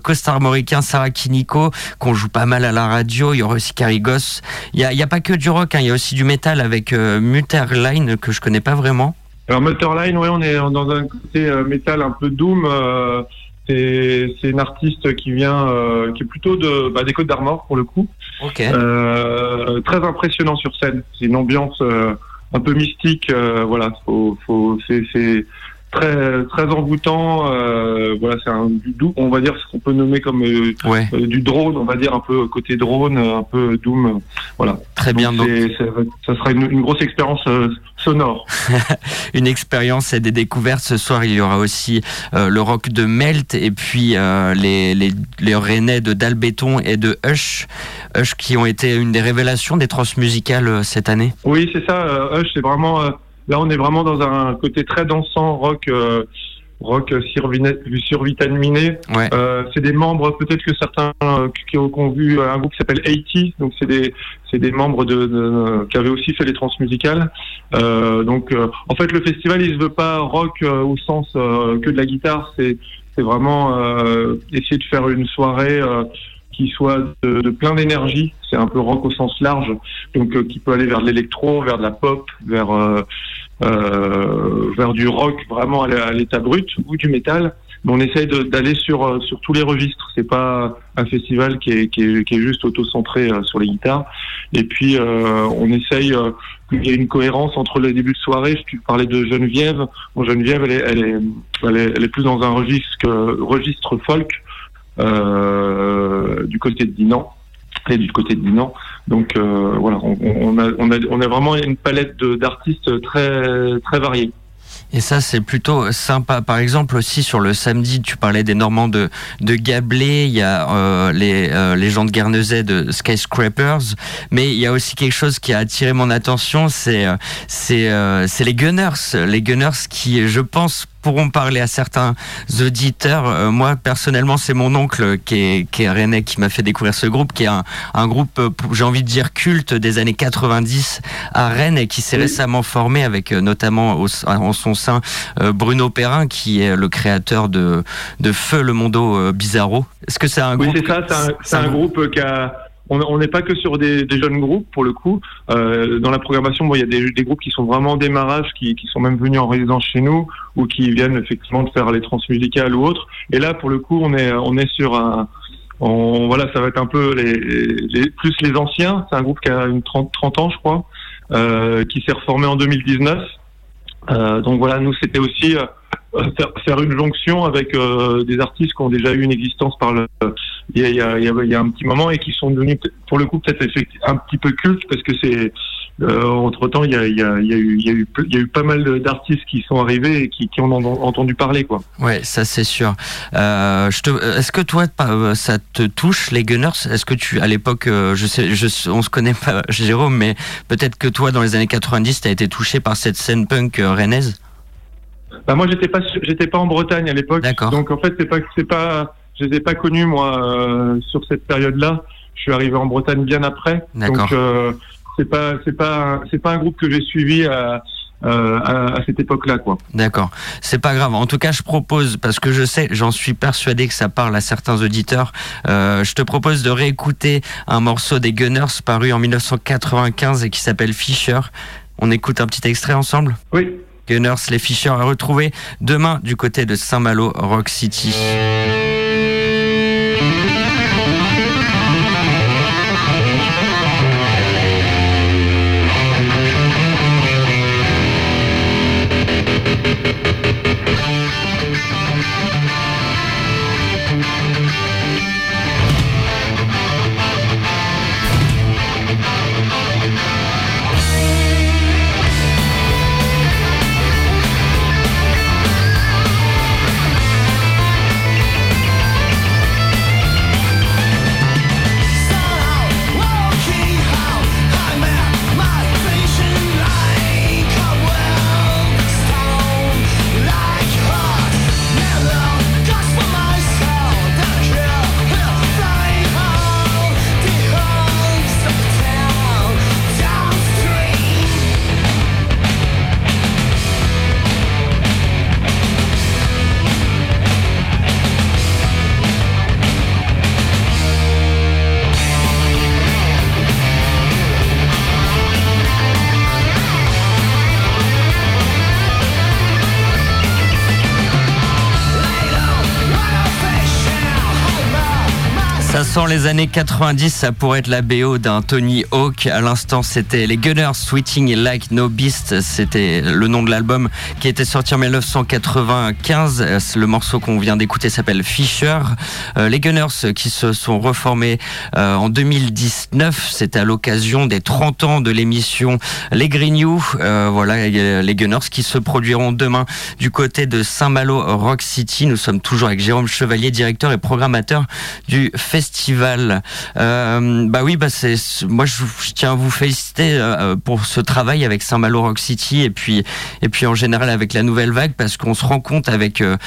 Sarah Kiniko, qu'on joue pas mal à la radio. Il y aura aussi Carigos. Il y a, pas que du rock, hein, il y a aussi du métal avec euh, Mutterline que je connais pas vraiment. Alors Mutterline, ouais, on est dans un côté euh, métal un peu doom. euh, c'est une artiste qui vient, euh, qui est plutôt de bah, des Côtes d'Armor pour le coup. Euh, très impressionnant sur scène. C'est une ambiance euh, un peu mystique. voilà, faut, c'est très très envoûtant. euh, voilà, c'est un du doux, on va dire ce qu'on peut nommer comme euh, Ouais. euh, du drone, on va dire un peu côté drone, un peu doom. voilà. Très bien. Donc, ça sera une, une grosse expérience euh, sonore. [LAUGHS] une expérience et des découvertes. Ce soir, il y aura aussi euh, le rock de Melt et puis euh, les, les, les Rennais de Dalbéton et de Hush. Hush qui ont été une des révélations des transmusicales euh, cette année. Oui, c'est ça. Euh, Hush, c'est vraiment. Euh, là, on est vraiment dans un côté très dansant, rock, euh, rock survitaminé. Ouais. Euh, c'est des membres, peut-être que certains euh, qui, ont vu un groupe qui s'appelle 80, donc c'est des c'est des membres de, de- qui avaient aussi fait les transmusicales. Euh, donc, euh, en fait, le festival, il se veut pas rock euh, au sens euh, que de la guitare. C'est c'est vraiment euh, essayer de faire une soirée. Qui soit de, de plein d'énergie, c'est un peu rock au sens large, donc euh, qui peut aller vers l'électro, vers de la pop, vers euh, euh, vers du rock vraiment à l'état brut ou du métal. Mais on essaye d'aller sur euh, sur tous les registres. C'est pas un festival qui est qui est, qui est juste auto-centré euh, sur les guitares. Et puis on essaye qu'il y ait une cohérence entre les débuts de soirée. Tu parlais de Geneviève. Bon, Geneviève, elle est elle est elle est, elle est plus dans un registre registre folk du côté de Dinan et du côté de Dinan. Donc euh, voilà, on, a, vraiment une palette d'artistes très très variée. Et ça, c'est plutôt sympa. Par exemple, aussi sur le samedi, tu parlais des Normands de, de Gablé, il y a euh, les, euh, les gens de Guernesey de Skyscrapers, mais il y a aussi quelque chose qui a attiré mon attention, c'est euh, euh, les Gunners. Les Gunners qui, je pense, pourront parler à certains auditeurs. Euh, moi, personnellement, c'est mon oncle qui est, qui est rennais qui m'a fait découvrir ce groupe, qui est un, un groupe, euh, j'ai envie de dire, culte des années 90 à Rennes et qui s'est récemment formé avec euh, notamment au- en son sein Bruno Perrin, qui est le créateur de, de Feu le Mondo Bizarro. Est-ce que c'est un Oui, groupe c'est ça, c'est un, c'est un groupe qui a. On n'est pas que sur des, des jeunes groupes pour le coup. Euh, dans la programmation, bon, il y a des, des groupes qui sont vraiment en démarrage, qui, qui sont même venus en résidence chez nous ou qui viennent effectivement de faire les transmusicales ou autres. Et là, pour le coup, on est on est sur un on, voilà, ça va être un peu les, les plus les anciens. C'est un groupe qui a une 30, 30 ans, je crois, euh, qui s'est reformé en 2019. Euh, donc voilà, nous c'était aussi euh, faire, faire une jonction avec euh, des artistes qui ont déjà eu une existence par le il y a, il y a, il y a- il y a un petit moment et qui sont devenus pour le coup peut-être un petit peu cultes parce que c'est entre temps il y a, eu, il y, a eu, il y a eu pas mal d'artistes qui sont arrivés et qui, qui en ont entendu parler quoi. Ouais, ça c'est sûr. Euh, est-ce que toi, euh, ça te touche les Gunners? Est-ce que tu, à l'époque, euh, je sais, je, on se connaît pas, [LAUGHS] Jérôme, mais peut-être que toi, dans les années 90, t'as été touché par cette scène punk euh, rennaise? Bah moi j'étais pas j'étais pas en Bretagne à l'époque, donc en fait c'est pas c'est pas je les ai pas connus moi euh, sur cette période-là. Je suis arrivé en Bretagne bien après, D'accord. donc euh, c'est pas c'est pas c'est pas un groupe que j'ai suivi à, euh, à, à cette époque-là quoi. D'accord, c'est pas grave. En tout cas, je propose, parce que je sais, j'en suis persuadé que ça parle à certains auditeurs, euh, je te propose de réécouter un morceau des Gunners paru en 1995 et qui s'appelle Fisher. On écoute un petit extrait ensemble? Oui. Gunners, les Fisher à retrouver demain du côté de Saint-Malo, Rock City. Ça sent les années 90, ça pourrait être la BO d'un Tony Hawk. À l'instant, c'était les Gunners Sweating Like No Beast. C'était le nom de l'album qui était sorti en 1995. Euh, Le morceau qu'on vient d'écouter s'appelle Fisher. Euh, les Gunners qui se sont reformés euh, en 2019. C'était à l'occasion des 30 ans de l'émission Les Grignoux. Euh, voilà, les Gunners qui se produiront demain du côté de Saint-Malo Rock City. Nous sommes toujours avec Jérôme Chevalier, directeur et programmateur du festival. Euh, bah oui, bah c'est moi je, tiens à vous féliciter euh, pour ce travail avec Saint-Malo Rock City et puis en général avec la nouvelle vague parce qu'on se rend compte avec euh,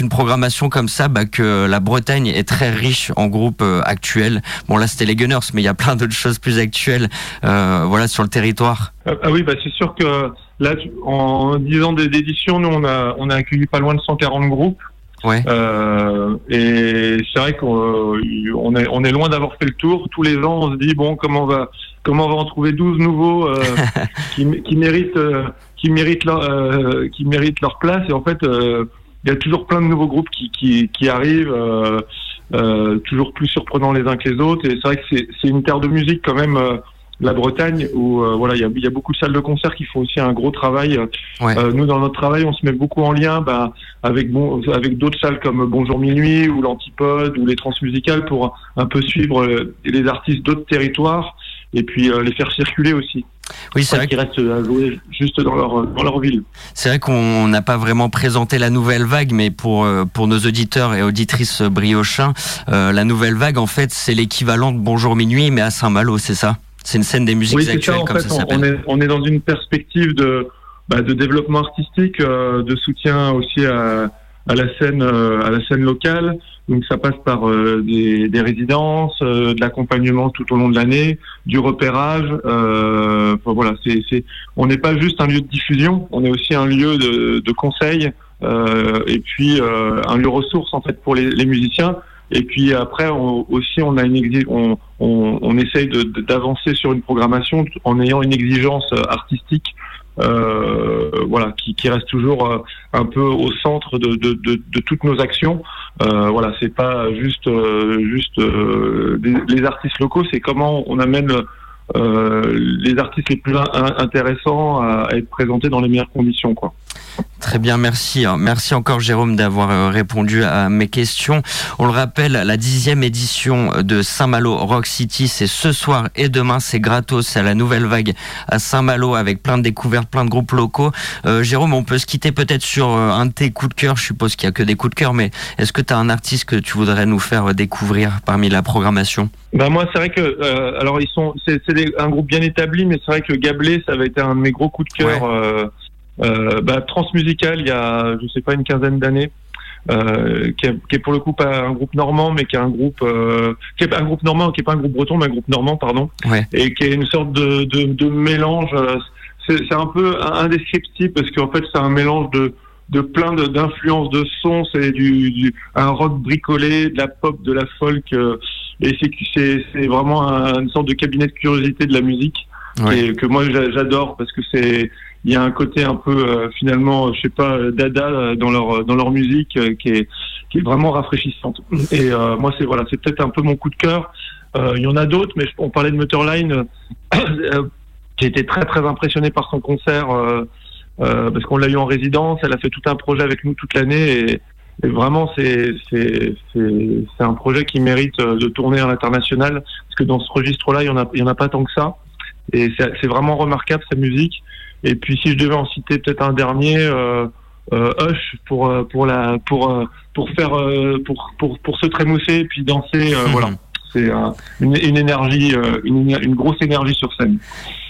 une programmation comme ça bah, que la Bretagne est très riche en groupes actuels. Bon là c'était les Gunners, mais il y a plein d'autres choses plus actuelles sur le territoire. Ah, ah oui, bah c'est sûr que là, en 10 ans d'édition, nous on a accueilli pas loin de 140 groupes. Ouais. Euh, et c'est vrai qu'on euh, on est on est loin d'avoir fait le tour. Tous les ans, on se dit bon comment on va comment on va en trouver 12 nouveaux euh, [LAUGHS] qui, qui méritent euh, qui méritent leur euh, qui méritent leur place. Et en fait, euh, il y a toujours plein de nouveaux groupes qui qui, qui arrivent. euh, euh, toujours plus surprenants les uns que les autres. Et c'est vrai que c'est c'est une terre de musique quand même. Euh, la Bretagne où euh, voilà il y a, il y a beaucoup de salles de concert qui font aussi un gros travail. Euh, nous dans notre travail on se met beaucoup en lien bah, avec bon avec d'autres salles comme Bonjour Minuit ou l'Antipode ou les Transmusicales pour un peu suivre euh, les artistes d'autres territoires et puis euh, les faire circuler aussi. Oui, c'est vrai qu'ils restent à jouer juste dans leur, dans leur ville. C'est vrai qu'on n'a pas vraiment présenté la nouvelle vague, mais pour, euh, pour nos auditeurs et auditrices briochins, euh, la nouvelle vague, en fait, c'est l'équivalent de Bonjour Minuit, mais à Saint-Malo, c'est ça? C'est une scène des musiques oui, actuelles, ça, comme fait, ça on, est, on est dans une perspective de, bah, de développement artistique, euh, de soutien aussi à, à la scène, euh, à la scène locale. Donc ça passe par euh, des, des, résidences, euh, de l'accompagnement tout au long de l'année, du repérage. Euh, voilà, c'est, c'est, on n'est pas juste un lieu de diffusion, on est aussi un lieu de, de conseil et puis un lieu ressource en fait pour les, les musiciens. Et puis après on, aussi on a une on, on, on essaye d'avancer sur une programmation en ayant une exigence artistique euh, voilà, qui, qui, reste toujours euh, un peu au centre de, de, de, de toutes nos actions. Euh, voilà, c'est pas juste euh, juste les artistes locaux, c'est comment on amène les artistes les plus intéressants à, à être présentés dans les meilleures conditions, quoi. Très bien, merci. Merci encore Jérôme d'avoir euh, répondu à mes questions. On le rappelle, la dixième édition de Saint-Malo Rock City, c'est ce soir et demain, c'est gratos, c'est à la nouvelle vague à Saint-Malo avec plein de découvertes, plein de groupes locaux. Euh, Jérôme, on peut se quitter peut-être sur euh, un de tes coups de cœur. Je suppose qu'il n'y a que des coups de cœur, mais est-ce que tu as un artiste que tu voudrais nous faire découvrir parmi la programmation? Bah moi, c'est vrai que euh, alors ils sont, c'est un groupe bien établi, mais c'est vrai que Gablé, ça avait été un de mes gros coups de cœur. Ouais euh, bah, Transmusical il y a je sais pas une quinzaine d'années. Euh, qui, est, qui, est, pour le coup pas un groupe normand, mais qui est un groupe, euh, qui est un groupe normand, qui est pas un groupe breton, mais un groupe normand, pardon, ouais. et qui est une sorte de, de, de mélange. Euh, c'est un peu indescriptible parce qu'en fait c'est un mélange de de plein d'influences de, sons, c'est du, du, un rock bricolé, de la pop, de la folk, euh, et c'est c'est vraiment un, une sorte de cabinet de curiosité de la musique ouais. et, que moi j'adore parce que c'est il y a un côté un peu euh, finalement, je sais pas, dada euh, dans leur dans leur musique euh, qui est qui est vraiment rafraîchissante. Et euh, moi c'est voilà, c'est peut-être un peu mon coup de cœur. Il y en a d'autres, mais on parlait de Mutterline. [COUGHS] J'ai été très très impressionné par son concert parce qu'on l'a eu en résidence. Elle a fait tout un projet avec nous toute l'année et, vraiment c'est c'est c'est un projet qui mérite de tourner à l'international parce que dans ce registre-là, il y en a il y en a pas tant que ça. Et c'est vraiment remarquable sa musique. Et puis si je devais en citer peut-être un dernier, euh, euh, Hush pour euh, pour la pour euh, pour faire pour pour pour se trémousser et puis danser, [LAUGHS] voilà. C'est une, une, énergie, une, une, grosse énergie sur scène.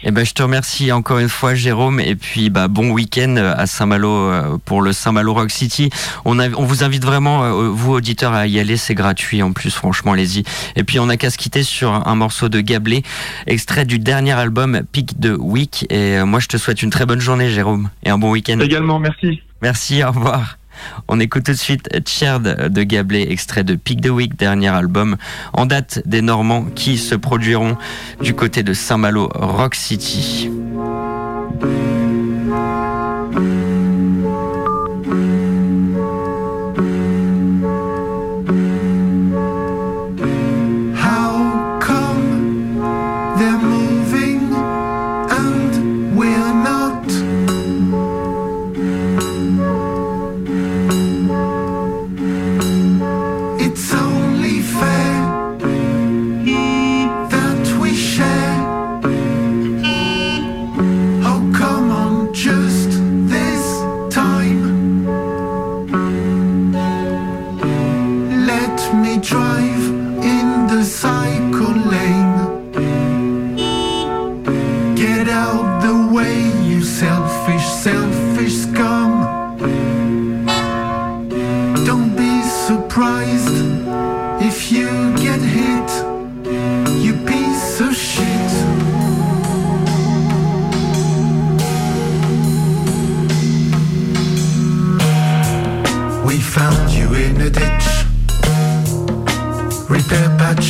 Eh ben, je te remercie encore une fois, Jérôme, et puis bah, bon week-end à Saint-Malo pour le Saint-Malo Rock City. On, a, on vous invite vraiment, vous auditeurs, à y aller, c'est gratuit en plus, franchement, allez-y. Et puis on a qu'à se quitter sur un morceau de Gablé, extrait du dernier album Pick the Week. Et moi, je te souhaite une très bonne journée, Jérôme, et un bon week-end. Également, merci. Merci, au revoir. On écoute tout de suite Cherd de Gablé, extrait de Pick the Week, dernier album, en date des Normands qui se produiront du côté de Saint-Malo, Rock City.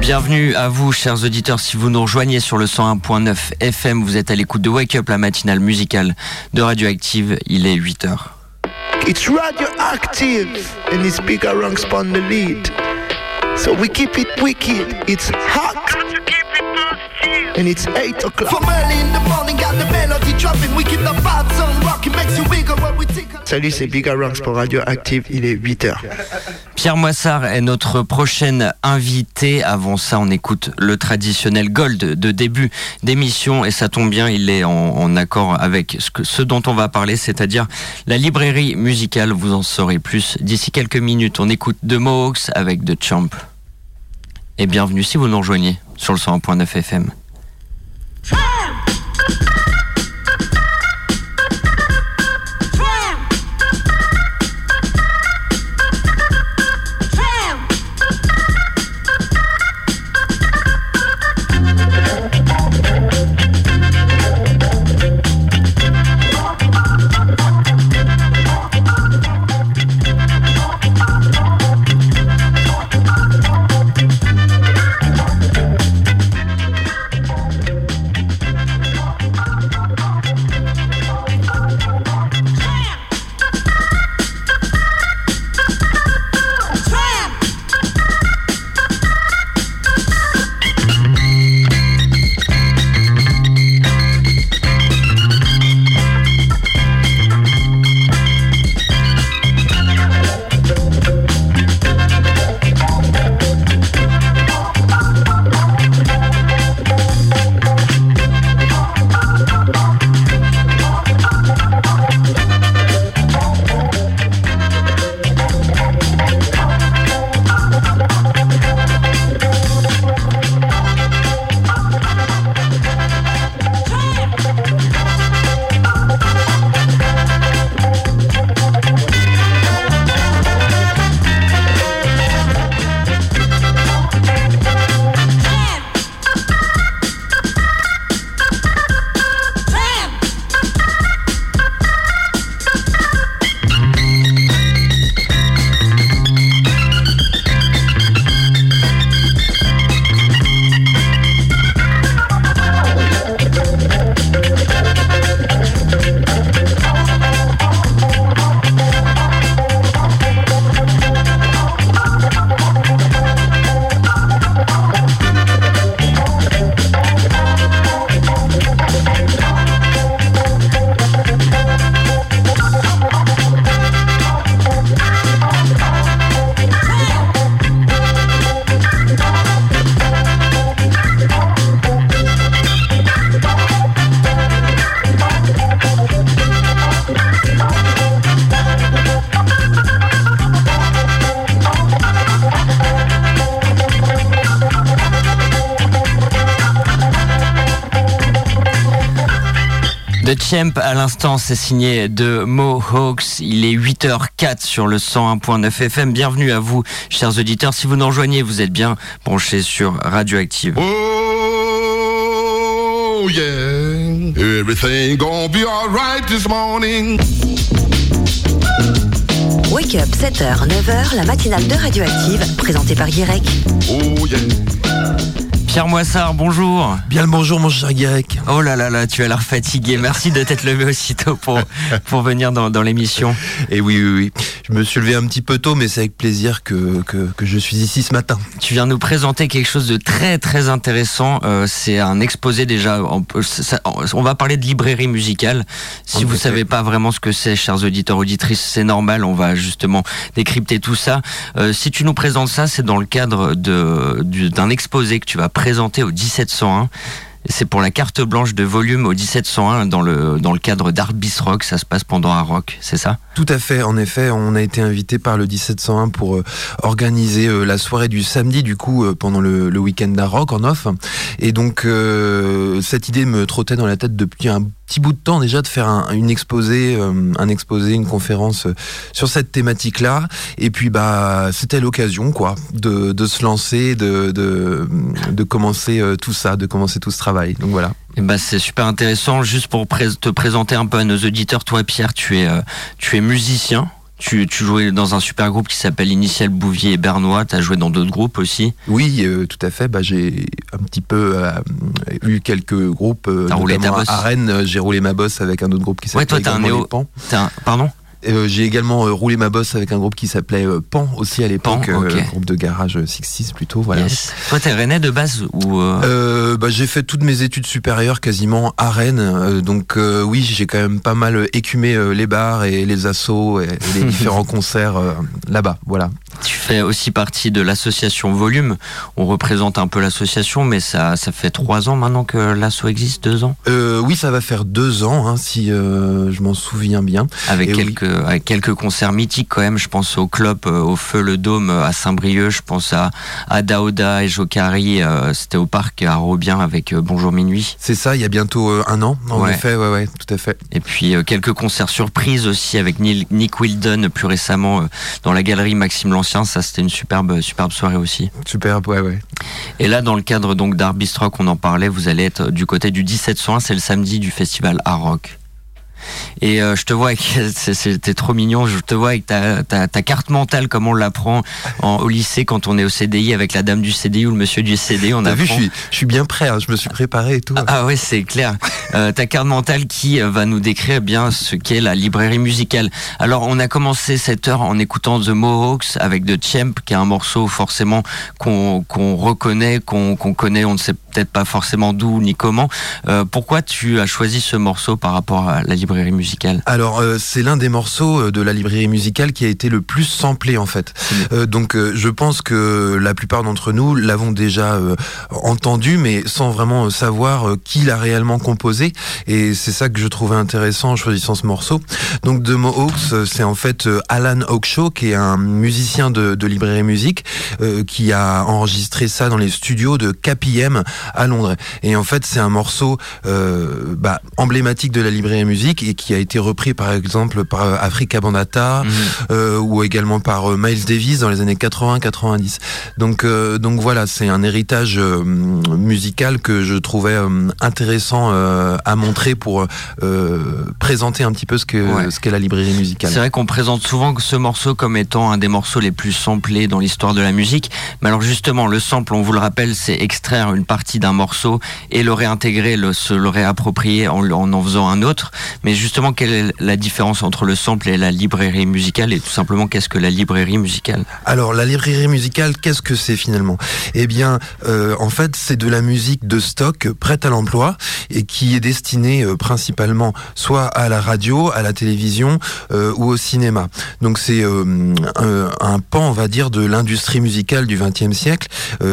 Bienvenue à vous, chers auditeurs. Si vous nous rejoignez sur le 101.9 FM, vous êtes à l'écoute de Wake Up, la matinale musicale de Radioactive. Il est 8 h It's radioactive and it's big around spawn the lead. So we keep it wicked, it's hot. And it's 8 o'clock. From early in the morning, got the melody dropping. We keep the vibes on rocking, makes you wiggle when we think. Salut, c'est Big Ranks pour Radio Active, il est 8h. Pierre Moissard est notre prochaine invité. Avant ça, on écoute le traditionnel Gold de début d'émission et ça tombe bien, il est en, accord avec ce, dont on va parler, c'est-à-dire la librairie musicale. Vous en saurez plus d'ici quelques minutes. On écoute The Mohawks avec The Champ. Et bienvenue si vous nous rejoignez sur le 101.9 FM. L'instant, c'est signé de Mohawks. Il est 8h04 sur le 101.9 FM. Bienvenue à vous, chers auditeurs. Si vous nous rejoignez, vous êtes bien branchés sur Radioactive. Oh yeah, everything gonna be alright this morning. Wake up 7h, 9h, la matinale de Radioactive, présentée par Guirec. Oh yeah. Pierre Moissard, bonjour. Bien le bonjour, mon cher Guirec. Oh là là là, tu as l'air fatigué. Merci de t'être levé aussitôt pour, pour venir dans, dans l'émission. Et oui, oui, oui. Je me suis levé un petit peu tôt, mais c'est avec plaisir que, que, que, je suis ici ce matin. Tu viens nous présenter quelque chose de très très intéressant. Euh, c'est un exposé déjà. On, ça, on, va parler de librairie musicale. Si en vous effet. savez pas vraiment ce que c'est, chers auditeurs auditrices, c'est normal. On va justement décrypter tout ça. Euh, si tu nous présentes ça, c'est dans le cadre de d'un exposé que tu vas présenter au 1701. C'est pour la carte blanche de volume au 1701 dans le, dans le cadre d'Arbis Rock. Ça se passe pendant un rock, c'est ça? Tout à fait. En effet, on a été invité par le 1701 pour euh, organiser euh, la soirée du samedi, du coup, euh, pendant le, week-end d'Aroc en off. Et donc, cette idée me trottait dans la tête depuis un petit bout de temps déjà de faire un, une exposé, un exposé, une conférence sur cette thématique-là. Et puis bah c'était l'occasion quoi de, se lancer, de, de, commencer tout ça, de commencer tout ce travail. Donc voilà. Et bah c'est super intéressant. Juste pour te présenter un peu à nos auditeurs, toi Pierre, tu es euh, tu es musicien. Tu, tu jouais dans un super groupe qui s'appelle Initial Bouvier et Bernois. Tu as joué dans d'autres groupes aussi Oui, euh, tout à fait. Bah, j'ai un petit peu euh, eu quelques groupes. Euh, T'as roulé ta bosse à Rennes, j'ai roulé ma bosse avec un autre groupe qui Ouais, s'appelle toi, un néo- un- Pardon? Euh, j'ai également euh, roulé ma bosse avec un groupe qui s'appelait euh, Pan aussi à l'époque, Pan, ok. euh, groupe de garage 6-6 plutôt. Voilà. Yes. Toi, t'es rennais de base ou bah, j'ai fait toutes mes études supérieures quasiment à Rennes, donc oui j'ai quand même pas mal écumé les bars et les assos et, et les [LAUGHS] différents concerts là-bas, voilà. Tu fais aussi partie de l'association Volume. On représente un peu l'association, mais ça, ça fait trois ans maintenant que l'asso existe, deux ans, oui ça va faire deux ans hein, si je m'en souviens bien. avec Et oui. Quelques, avec quelques concerts mythiques quand même. Je pense au club, euh, au Feu le Dôme euh, à Saint-Brieuc. Je pense à, à Daouda et Jokari. euh, C'était au parc à Robien avec euh, Bonjour Minuit. C'est ça, il y a bientôt euh, un an en Ouais. effet, ouais ouais, tout à fait. Et puis euh, quelques concerts surprises aussi avec Neil- Nick Wildon plus récemment euh, dans la galerie Maxime l'Ancien. Ça, c'était une superbe, superbe soirée aussi. Superbe, ouais ouais. Et là, dans le cadre donc d'Art Bistro, on en parlait, vous allez être du côté du 1701, c'est le samedi du festival Art Rock. Et euh, je te vois avec, [LAUGHS] c'était trop mignon, je te vois avec ta, ta, ta carte mentale comme on l'apprend en- au lycée quand on est au CDI avec la dame du CDI ou le monsieur du CDI, on apprend. vu, je suis, je suis bien prêt, hein, je me suis préparé et tout. Ah ouais, c'est clair. Euh, ta carte mentale qui euh, va nous décrire bien ce qu'est la librairie musicale. Alors, on a commencé cette heure en écoutant The Mohawks avec The Champ, qui est un morceau forcément qu'on qu'on reconnaît, qu'on qu'on connaît, on ne sait peut-être pas forcément d'où ni comment. Euh, pourquoi tu as choisi ce morceau par rapport à la librairie musicale? Alors euh, c'est l'un des morceaux euh, de la librairie musicale qui a été le plus samplé en fait. Euh, donc je pense que la plupart d'entre nous l'avons déjà entendu, mais sans vraiment savoir qui l'a réellement composé. Et c'est ça que je trouvais intéressant en choisissant ce morceau. Donc The Mohawks, c'est en fait Alan Hawkshaw qui est un musicien de, de librairie musique qui a enregistré ça dans les studios de KPM à Londres. Et en fait c'est un morceau euh, bah, emblématique de la librairie musique et qui a été repris par exemple par euh, Africa Bandata euh, ou également par euh, Miles Davis dans les années 80-90. Donc euh, donc voilà, c'est un héritage euh, musical que je trouvais intéressant euh, à montrer pour euh, présenter un petit peu ce que Ouais. ce qu'est la librairie musicale. C'est vrai qu'on présente souvent ce morceau comme étant un des morceaux les plus samplés dans l'histoire de la musique. Mais alors justement, le sample, on vous le rappelle, c'est extraire une partie d'un morceau et le réintégrer, le, se le réapproprier en, en faisant un autre. Mais justement, quelle est la différence entre le sample et la librairie musicale Et tout simplement, qu'est-ce que la librairie musicale? Alors la librairie musicale, qu'est-ce que c'est finalement? Eh bien, euh, en fait, c'est de la musique de stock prête à l'emploi et qui est destinée euh, principalement soit à la radio, à la télévision euh, ou au cinéma. Donc c'est un, un pan, on va dire, de l'industrie musicale du XXe siècle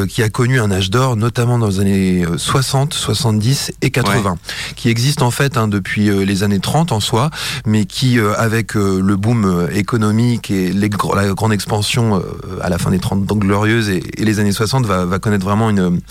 qui a connu un âge d'or, notamment dans les années euh, 60, 70 et 80, qui existe en fait hein, depuis euh, les années 30 en soi, mais qui, euh, avec euh, le boom euh, économique et les la grande expansion euh, à la fin des 30 ans glorieuses et, et les années 60, va, va connaître vraiment une,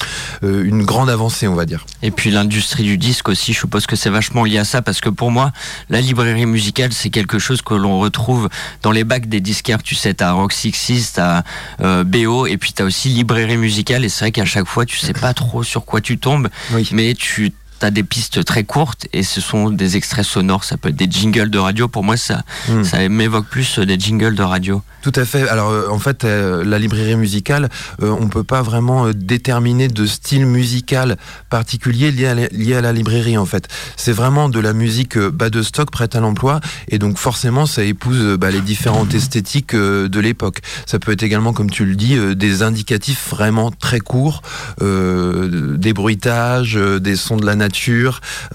euh, une grande avancée, on va dire. Et puis l'industrie du disque aussi, je suppose que c'est vachement lié à ça parce que pour moi, la librairie musicale, c'est quelque chose que l'on retrouve dans les bacs des disquaires. Tu sais, t'as Rock 66, t'as euh, BO et puis t'as aussi librairie musicale. Et c'est vrai qu'à chaque fois, tu sais pas trop sur quoi tu tombes, mais tu as des pistes très courtes et ce sont des extraits sonores. Ça peut être des jingles de radio. Pour moi, ça, Hmm. ça m'évoque plus des jingles de radio. Tout à fait. Alors euh, en fait, euh, la librairie musicale, euh, on peut pas vraiment euh, déterminer de style musical particulier lié à la, lié à la librairie en fait. C'est vraiment de la musique euh, bas de stock prête à l'emploi et donc forcément ça épouse euh, bah, les différentes esthétiques euh, de l'époque. Ça peut être également, comme tu le dis, euh, des indicatifs vraiment très courts, euh, des bruitages, euh, des sons de la nature.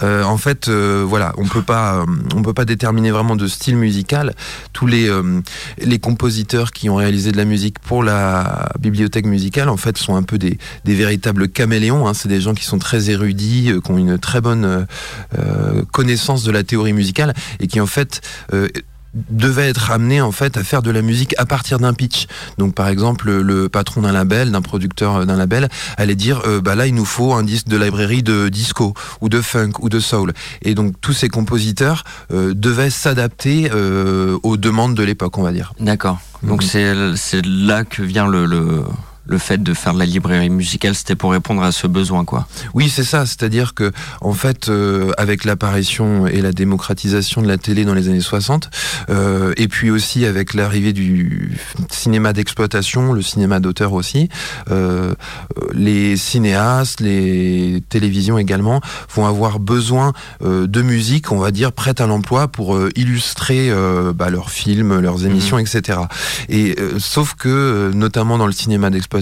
Euh, en fait, euh, voilà, on peut pas, euh, peut pas déterminer vraiment de style musical. Tous les compositeurs qui ont réalisé de la musique pour la bibliothèque musicale, en fait, sont un peu des, véritables caméléons. hein. C'est des gens qui sont très érudits, qui ont une très bonne connaissance de la théorie musicale et qui, en fait, devait être amené en fait à faire de la musique à partir d'un pitch. Donc par exemple le patron d'un label, d'un producteur euh, d'un label, allait dire euh, bah là il nous faut un disque de librairie de disco ou de funk ou de soul. Et donc tous ces compositeurs euh, devaient s'adapter euh, aux demandes de l'époque, on va dire. D'accord. Donc c'est c'est là que vient le, le le fait de faire de la librairie musicale, c'était pour répondre à ce besoin, quoi. Oui, c'est ça. C'est-à-dire que, en fait, euh, avec l'apparition et la démocratisation de la télé dans les années 60, euh, et puis aussi avec l'arrivée du cinéma d'exploitation, le cinéma d'auteur aussi, euh, les cinéastes, les télévisions également, vont avoir besoin de musique, on va dire, prête à l'emploi pour illustrer bah, leurs films, leurs émissions, etc. Et euh, sauf que, notamment dans le cinéma d'exploitation,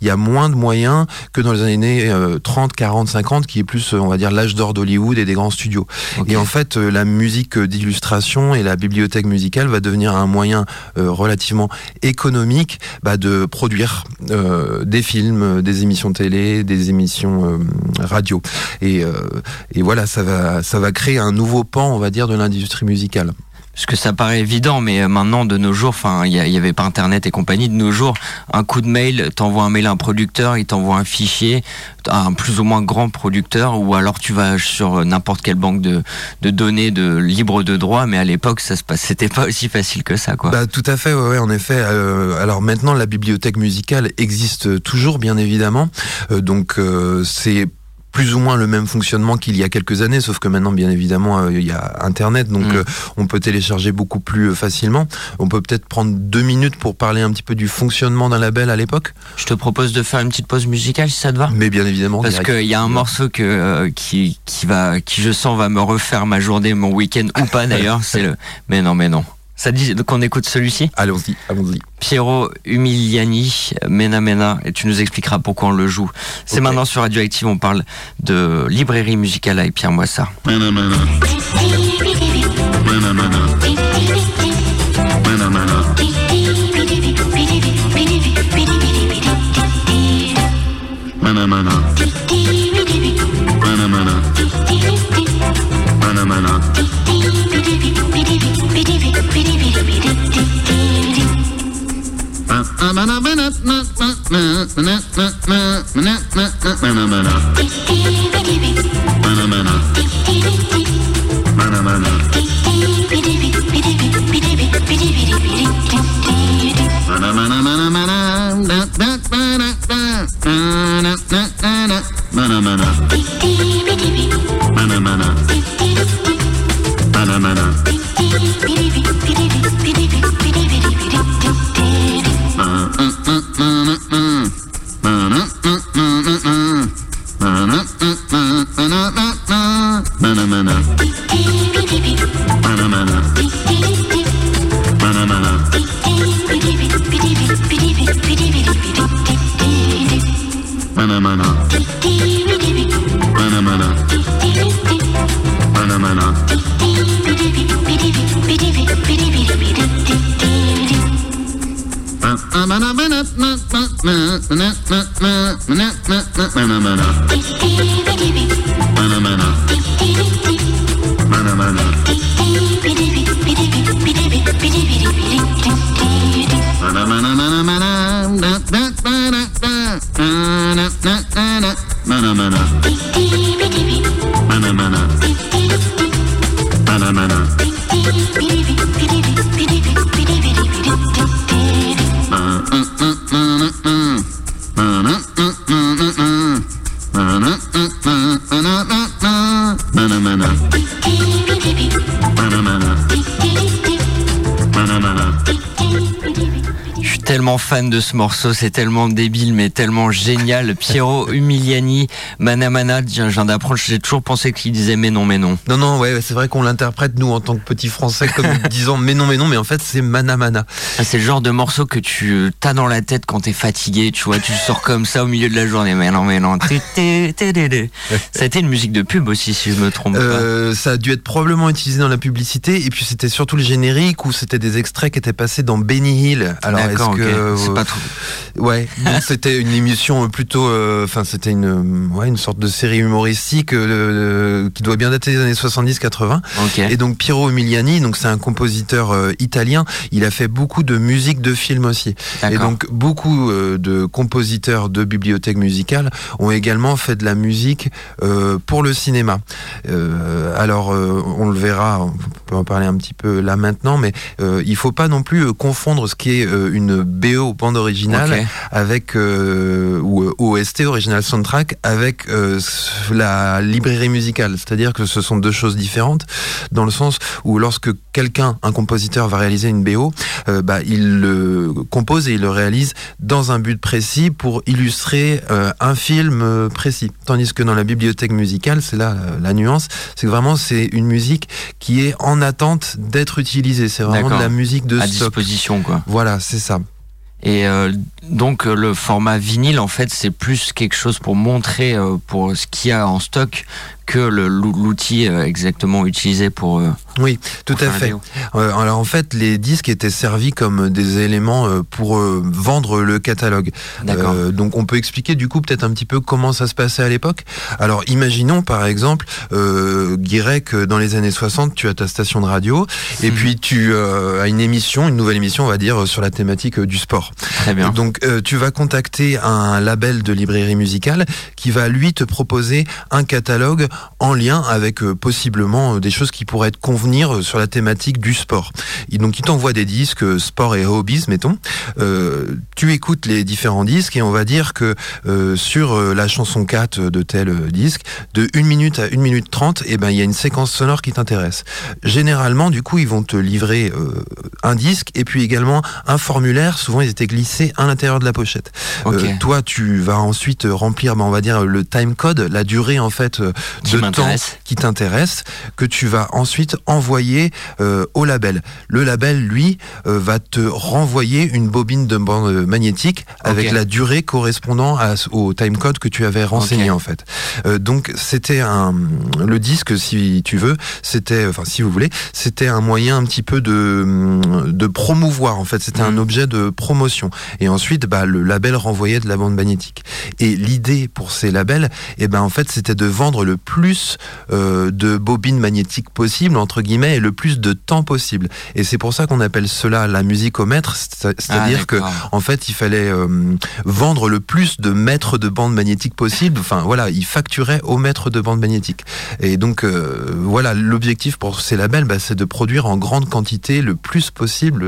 il y a moins de moyens que dans les années euh, 30, 40, 50, qui est plus, euh, on va dire, l'âge d'or d'Hollywood et des grands studios. Et en fait, euh, la musique d'illustration et la bibliothèque musicale va devenir un moyen euh, relativement économique bah, de produire euh, des films, euh, des émissions télé, des émissions euh, radio. Et, euh, et voilà, ça va, ça va créer un nouveau pan, on va dire, de l'industrie musicale. Parce que ça paraît évident, mais euh, maintenant, de nos jours, enfin, il y, avait pas Internet et compagnie. De nos jours, un coup de mail, t'envoies un mail à un producteur, il t'envoie un fichier, à un plus ou moins grand producteur, ou alors tu vas sur n'importe quelle banque de, données de libre de droit. Mais à l'époque, ça se c'était pas aussi facile que ça, quoi. Bah, tout à fait, ouais, ouais, en effet. Euh, alors maintenant, la bibliothèque musicale existe toujours, bien évidemment. Euh, donc euh, c'est plus ou moins le même fonctionnement qu'il y a quelques années, sauf que maintenant, bien évidemment, euh, il y a Internet, donc Mm. euh, on peut télécharger beaucoup plus euh, facilement. On peut peut-être prendre deux minutes pour parler un petit peu du fonctionnement d'un label à l'époque. Je te propose de faire une petite pause musicale, si ça te va. Mais bien évidemment. Parce qu'il y a un morceau que euh, qui qui va qui je sens va me refaire ma journée, mon week-end ou pas d'ailleurs. [LAUGHS] C'est le. Mais non, mais non. Ça dit qu'on écoute celui-ci Allons-y, allons-y. Piero Umiliani, Mena Mena, et tu nous expliqueras pourquoi on le joue. C'est maintenant sur Radioactive, on parle de librairie musicale avec Pierre Moissa. Je ce morceau, c'est tellement débile mais tellement génial. [LAUGHS] Piero Umiliani, Manamana, je viens d'apprendre, j'ai toujours pensé qu'il disait mais non, mais non. Non, non, ouais, c'est vrai qu'on l'interprète, nous, en tant que petits français, comme [LAUGHS] disant mais non, mais non, mais en fait, c'est Manamana. Ah, C'est le genre de morceau que tu t'as dans la tête quand t'es fatigué, tu vois, tu sors comme ça au milieu de la journée. Mais non, mais non. Ça a été une musique de pub aussi, si je me trompe pas. Euh, ça a dû être probablement utilisé dans la publicité et puis c'était surtout le générique où c'était des extraits qui étaient passés dans Benny Hill. Alors est-ce que C'est euh, pas trop. [LAUGHS] Ouais, donc c'était une émission plutôt, euh, enfin c'était une, euh, ouais, une sorte de série humoristique euh, qui doit bien dater des années 70-80. Ok. Et donc Piero Umiliani, donc c'est un compositeur euh, italien. Il a fait beaucoup de musique de film aussi. Et donc beaucoup euh, de compositeurs de bibliothèques musicales ont également fait de la musique euh, pour le cinéma. Euh, alors euh, on le verra, on peut en parler un petit peu là maintenant, mais euh, il faut pas non plus euh, confondre ce qui est euh, une BO bande originale Ok. avec euh, ou euh, OST original soundtrack avec euh, la librairie musicale. C'est-à-dire que ce sont deux choses différentes dans le sens où lorsque quelqu'un, un compositeur, va réaliser une BO, euh, bah, il le compose et il le réalise dans un but précis pour illustrer un film précis. Tandis que dans la bibliothèque musicale, c'est là la nuance, c'est que vraiment c'est une musique qui est en attente d'être utilisée. C'est vraiment de la musique de à stock. disposition, quoi. Voilà, c'est ça. Et euh, donc euh, le format vinyle, en fait, c'est plus quelque chose pour montrer euh, pour ce qu'il y a en stock que l'outil euh, exactement utilisé pour. Oui, tout pour à fait. alors en fait, les disques étaient servis comme des éléments pour vendre le catalogue. D'accord. Euh, donc on peut expliquer du coup peut-être un petit peu comment ça se passait à l'époque. Alors imaginons par exemple, euh, Guirec, dans les années 60, tu as ta station de radio et puis tu euh, as une émission, une nouvelle émission, on va dire, sur la thématique du sport. Très bien. Donc euh, tu vas contacter un label de librairie musicale qui va lui te proposer un catalogue en lien avec euh, possiblement euh, des choses qui pourraient te convenir sur la thématique du sport. Donc il t'envoie des disques sport et hobbies, mettons. Tu écoutes les différents disques et on va dire que sur la chanson 4 de tel disque, de 1 minute à 1 minute 30, eh ben il y a une séquence sonore qui t'intéresse. Généralement, du coup, ils vont te livrer un disque et puis également un formulaire. Souvent, ils étaient glissés à l'intérieur de la pochette. Euh, toi, tu vas ensuite remplir, ben, on va dire, le time code, la durée en fait euh, Qui de temps qui t'intéresse, que tu vas ensuite envoyer euh, au label. Le label, lui, euh, va te renvoyer une bobine de bande magnétique avec la durée correspondant à, au time code que tu avais renseigné en fait. Euh, donc c'était un le disque, si tu veux, c'était, enfin si vous voulez, c'était un moyen un petit peu de de promouvoir en fait. C'était un Mhm. objet de promotion. Et ensuite, bah, le label renvoyait de la bande magnétique. Et l'idée pour ces labels, eh ben en fait, c'était de vendre le plus euh, de bobines magnétiques possible entre guillemets et le plus de temps possible. Et c'est pour ça qu'on appelle cela la musique au mètre, c'est- c'est-à-dire Ah, que en fait, il fallait euh, vendre le plus de mètres de bande magnétique possible. Enfin, voilà, il facturait au mètre de bande magnétique. Et donc, euh, voilà, l'objectif pour ces labels, bah, c'est de produire en grande quantité le plus possible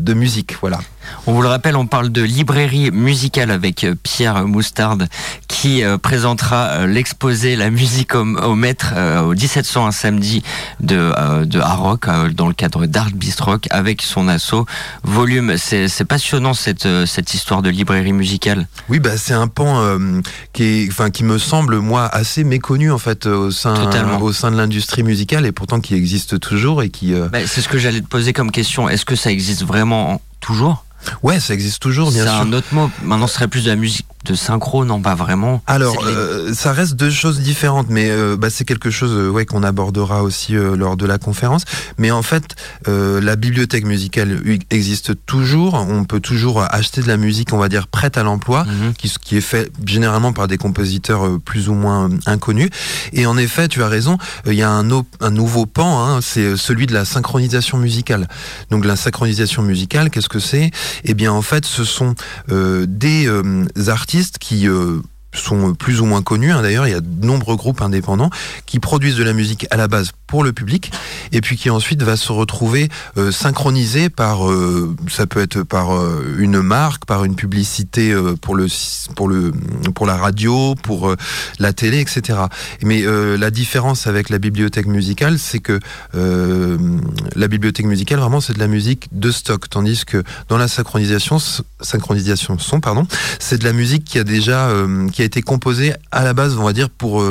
de musique. Voilà. On vous le rappelle, on parle de librairie musicale avec euh, Pierre Moustarde qui euh, présentera euh, l'exposé La musique au, au maître au 1701 samedi de, de Hard Rock euh, dans le cadre d'Art Beast Rock avec son assaut Volume. C'est passionnant cette, cette histoire de librairie musicale. Oui, bah, c'est un pan euh, qui, est, enfin, qui me semble, moi, assez méconnu en fait au sein, Totalement. au sein de l'industrie musicale et pourtant qui existe toujours et qui. euh, Bah, c'est ce que j'allais te poser comme question. Est-ce que ça existe vraiment toujours? Ouais, ça existe toujours, bien C'est sûr. un autre mot. Maintenant, ce serait plus de la musique de synchro, non pas vraiment. Alors, C'est euh, ça reste deux choses différentes, mais euh, bah, c'est quelque chose euh, ouais, qu'on abordera aussi euh, lors de la conférence. Mais en fait, euh, la bibliothèque musicale existe toujours. On peut toujours acheter de la musique, on va dire, prête à l'emploi, Mhm. qui, qui est fait généralement par des compositeurs euh, plus ou moins inconnus. Et en effet, tu as raison, euh, il y a un, un nouveau pan, hein, c'est celui de la synchronisation musicale. Donc la synchronisation musicale, qu'est-ce que c'est? Eh bien, en fait, ce sont euh, des euh, artistes qui euh, sont plus ou moins connus. hein. D'ailleurs, il y a de nombreux groupes indépendants qui produisent de la musique à la base pour le public et puis qui ensuite va se retrouver euh, synchronisé par, euh, ça peut être par euh, une marque, par une publicité pour le pour le pour la radio, pour la télé, etc. Mais la différence avec la bibliothèque musicale, c'est que la bibliothèque musicale vraiment c'est de la musique de stock, tandis que dans la synchronisation synchronisation son pardon, c'est de la musique qui a déjà qui a été composée à la base, on va dire, pour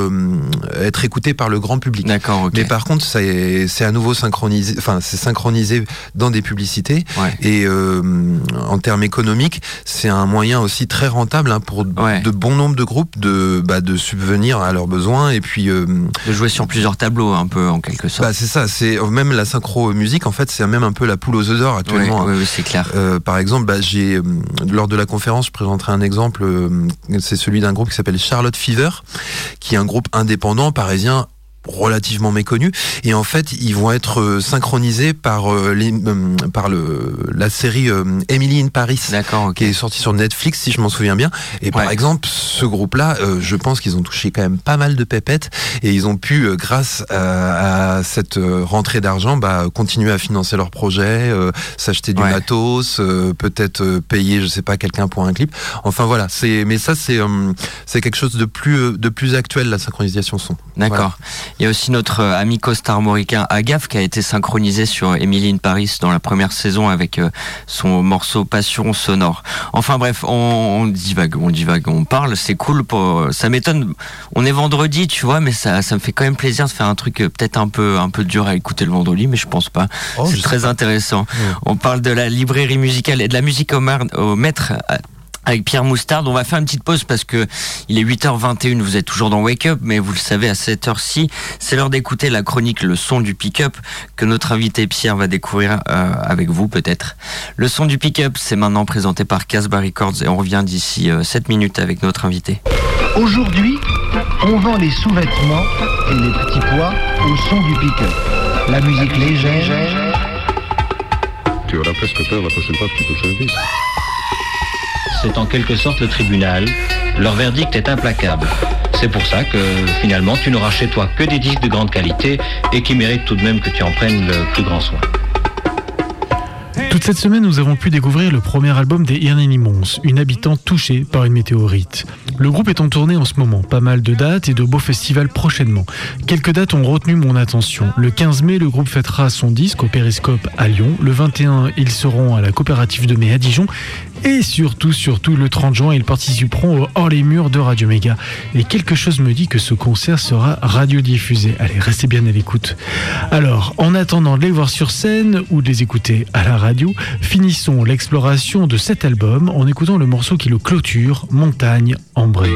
être écoutée par le grand public. D'accord, ok. Mais par contre, c'est à nouveau synchronisé, enfin c'est synchronisé dans des publicités Ouais. et euh, en termes économiques, c'est un moyen aussi très rentable hein, pour Ouais. de bon nombre de groupes de bah, de subvenir à leurs besoins et puis euh, De jouer sur plusieurs tableaux, un peu, en quelque sorte. bah, c'est ça, c'est même la synchro musique en fait, c'est même un peu la poule aux œufs d'or actuellement. Ouais, hein. ouais, c'est clair. Euh, par exemple, bah, j'ai lors de la conférence, je présenterai un exemple. c'est celui d'un groupe qui s'appelle Charlotte Fever, qui est un groupe indépendant parisien relativement méconnus. Et en fait, ils vont être euh, synchronisés par les, par le la série Emily in Paris, qui est sortie sur Netflix, si je m'en souviens bien. Et par exemple, ce groupe-là, je pense qu'ils ont touché quand même pas mal de pépettes et ils ont pu, grâce à, cette rentrée d'argent, bah, continuer à financer leur projet, s'acheter du matos, peut-être payer, je sais pas, quelqu'un pour un clip. Enfin voilà, c'est mais ça c'est c'est quelque chose de plus de plus actuel la synchronisation son. D'accord. Il y a aussi notre euh, ami costar-moricain Agaf qui a été synchronisé sur Emily in Paris dans la première saison avec euh, son morceau Passion sonore. Enfin bref, on, divague, on divague, on parle, c'est cool. Pour, ça m'étonne. On est vendredi, tu vois, mais ça, ça me fait quand même plaisir de faire un truc euh, peut-être un peu, un peu dur à écouter le vendredi, mais je pense pas. Oh, c'est très intéressant. On parle de la librairie musicale et de la musique au, au maître avec Pierre Moustard. On va faire une petite pause parce que il est 8h21, vous êtes toujours dans Wake Up, mais vous le savez, à cette heure-ci, c'est l'heure d'écouter la chronique Le son du pick-up que notre invité Pierre va découvrir euh, avec vous peut-être. Le son du pick-up, c'est maintenant présenté par Casbah Records et on revient d'ici 7 euh, minutes avec notre invité. Aujourd'hui, on vend les sous-vêtements et les petits pois au son du pick-up. La musique légère. Tu auras presque peur la prochaine fois que tu touches un disque c'est en quelque sorte le tribunal. Leur verdict est implacable. C'est pour ça que finalement tu n'auras chez toi que des disques de grande qualité et qui méritent tout de même que tu en prennes le plus grand soin. Toute cette semaine, nous avons pu découvrir le premier album des Mons, une habitante touchée par une météorite. Le groupe est en tournée en ce moment, pas mal de dates et de beaux festivals prochainement. Quelques dates ont retenu mon attention. Le 15 mai, le groupe fêtera son disque au Périscope à Lyon. Le 21, ils seront à la coopérative de mai à Dijon. Et surtout, surtout, le 30 juin, ils participeront au Hors les Murs de Radio Méga. Et quelque chose me dit que ce concert sera radiodiffusé. Allez, restez bien à l'écoute. Alors, en attendant de les voir sur scène ou de les écouter à la radio, finissons l'exploration de cet album en écoutant le morceau qui le clôture, Montagne ambrée.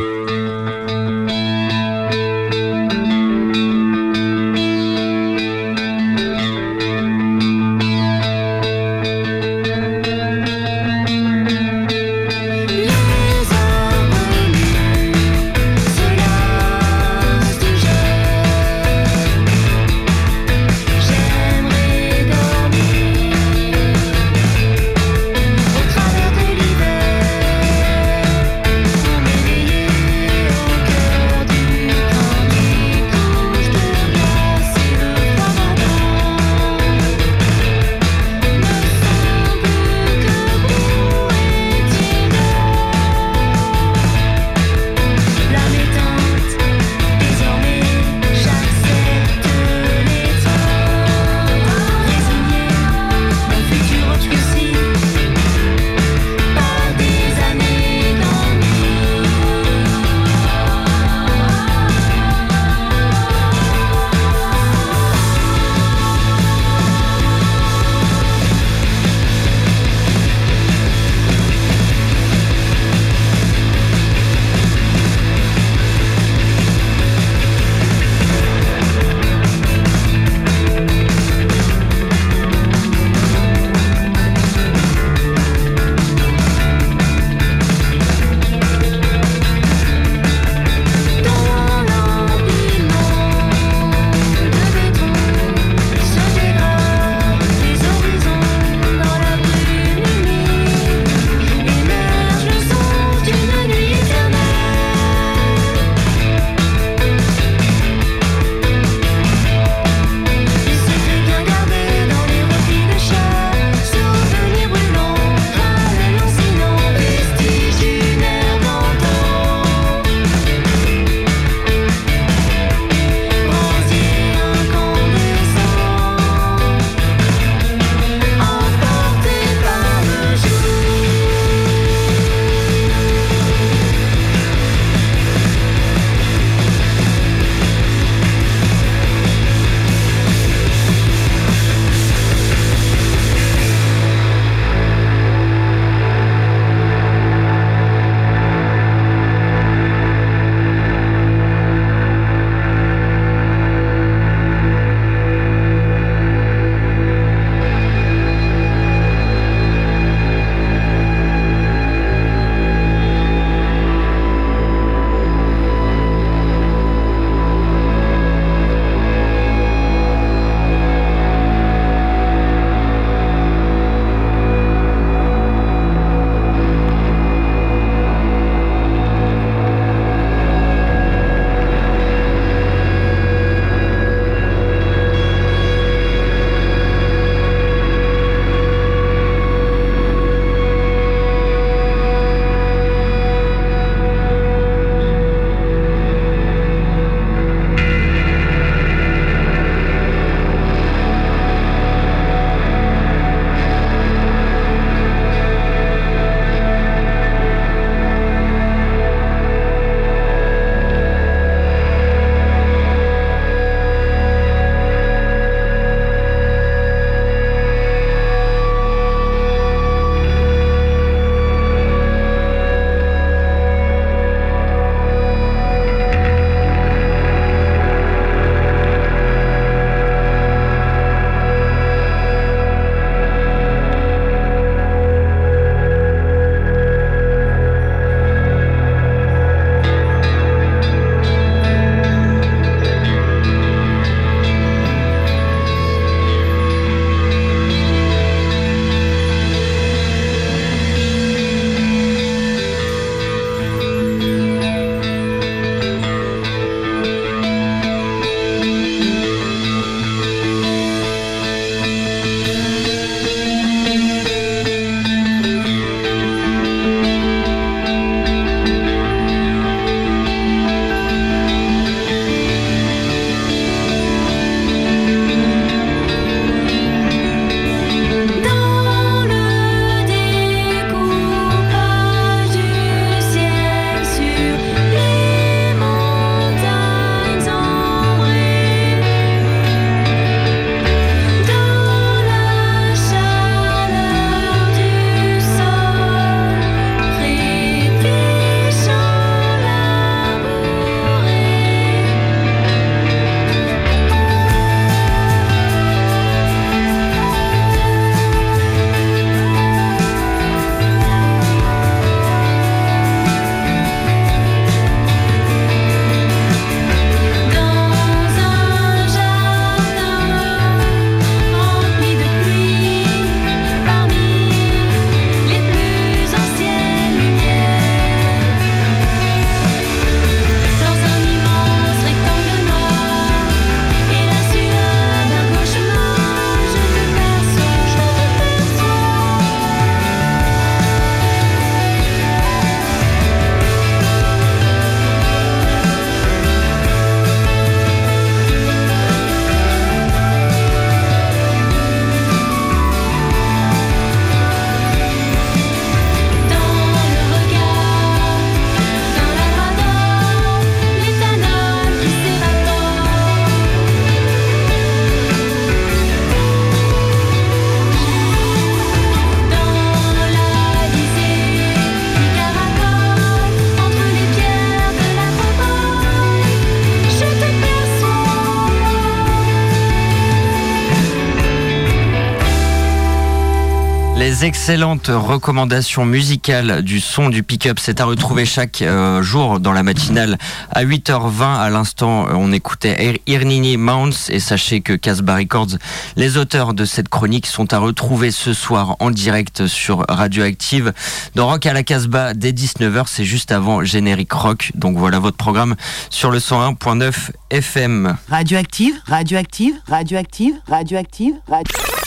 Les excellentes recommandations musicales du son du pick-up. C'est à retrouver chaque euh, jour dans la matinale à 8h20. À l'instant, on écoutait Irnini Mounts et sachez que Casbah Records, les auteurs de cette chronique sont à retrouver ce soir en direct sur Radioactive. Dans Rock à la Casbah dès 19h, c'est juste avant Générique Rock. Donc voilà votre programme sur le 101.9 FM. Radioactive, radioactive, radioactive, radioactive, radioactive.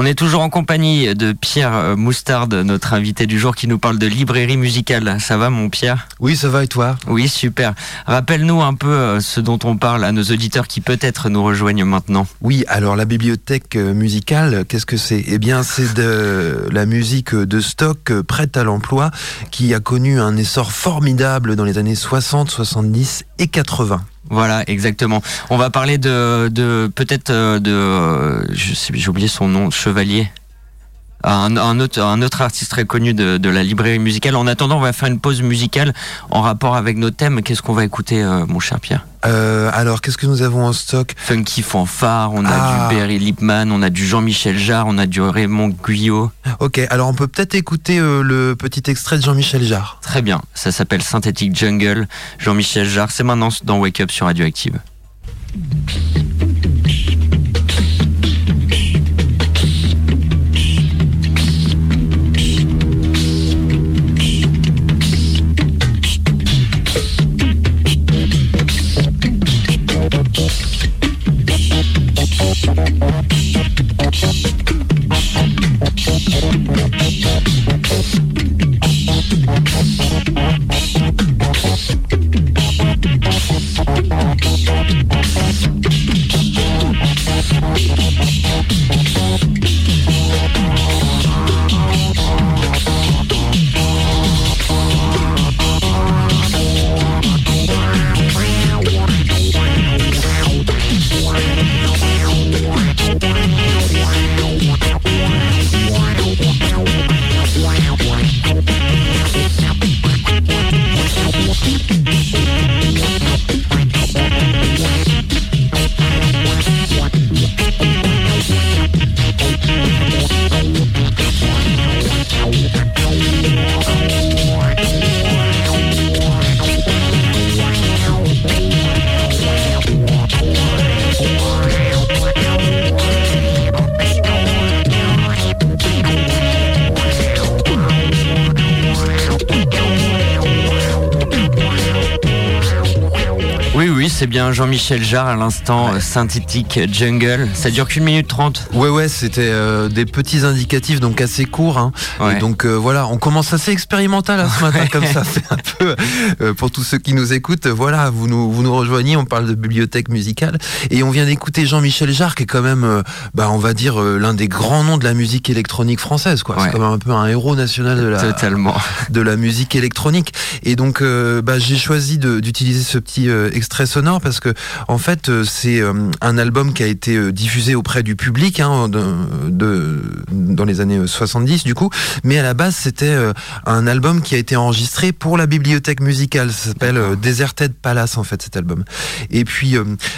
On est toujours en compagnie de Pierre euh, Moustarde, notre invité du jour qui nous parle de librairie musicale. Ça va mon Pierre? Oui, ça va et toi? Oui, super. Rappelle-nous un peu euh, ce dont on parle à nos auditeurs qui peut-être nous rejoignent maintenant. Oui, alors la bibliothèque euh, musicale, qu'est-ce que c'est? Eh bien, c'est de [LAUGHS] la musique de stock prête à l'emploi qui a connu un essor formidable dans les années 60, 70 et 80. Voilà, exactement. On va parler de, de peut-être euh, de, euh, j'ai oublié son nom, Chevalier. Un, un, autre, un autre artiste très connu de, de, la librairie musicale. En attendant, on va faire une pause musicale en rapport avec nos thèmes. Qu'est-ce qu'on va écouter, euh, mon cher Pierre? Euh, Alors, qu'est-ce que nous avons en stock? Funky Fanfare, on a ah. du Barry Lipman, on a du Jean-Michel Jarre, on a du Raymond Guyot. Ok, alors on peut peut-être écouter euh, le petit extrait de Jean-Michel Jarre. Très bien, ça s'appelle Synthetic Jungle. Jean-Michel Jarre, c'est maintenant dans Wake Up sur Radioactive. Jean-Michel Jarre à l'instant, ouais. synthétique jungle. Ça dure qu'une minute trente. Ouais, ouais, c'était euh, des petits indicatifs, donc assez courts. Hein. Ouais. Et donc euh, voilà, on commence assez expérimental hein, ce matin, comme ça. [LAUGHS] C'est un peu, euh, pour tous ceux qui nous écoutent, voilà, vous nous, vous nous rejoignez, on parle de bibliothèque musicale. Et on vient d'écouter Jean-Michel Jarre, qui est quand même, bah, on va dire, l'un des grands noms de la musique électronique française. quoi. C'est quand même un peu un héros national de la, Totalement. de la musique électronique. Et donc, bah, j'ai choisi d'utiliser ce petit extrait sonore parce que en fait c'est un album qui a été diffusé auprès du public hein, de, de, dans les années 70 du coup. Mais à la base c'était un album qui a été enregistré pour la bibliothèque musicale. Ça s'appelle Deserted Palace en fait cet album. Et puis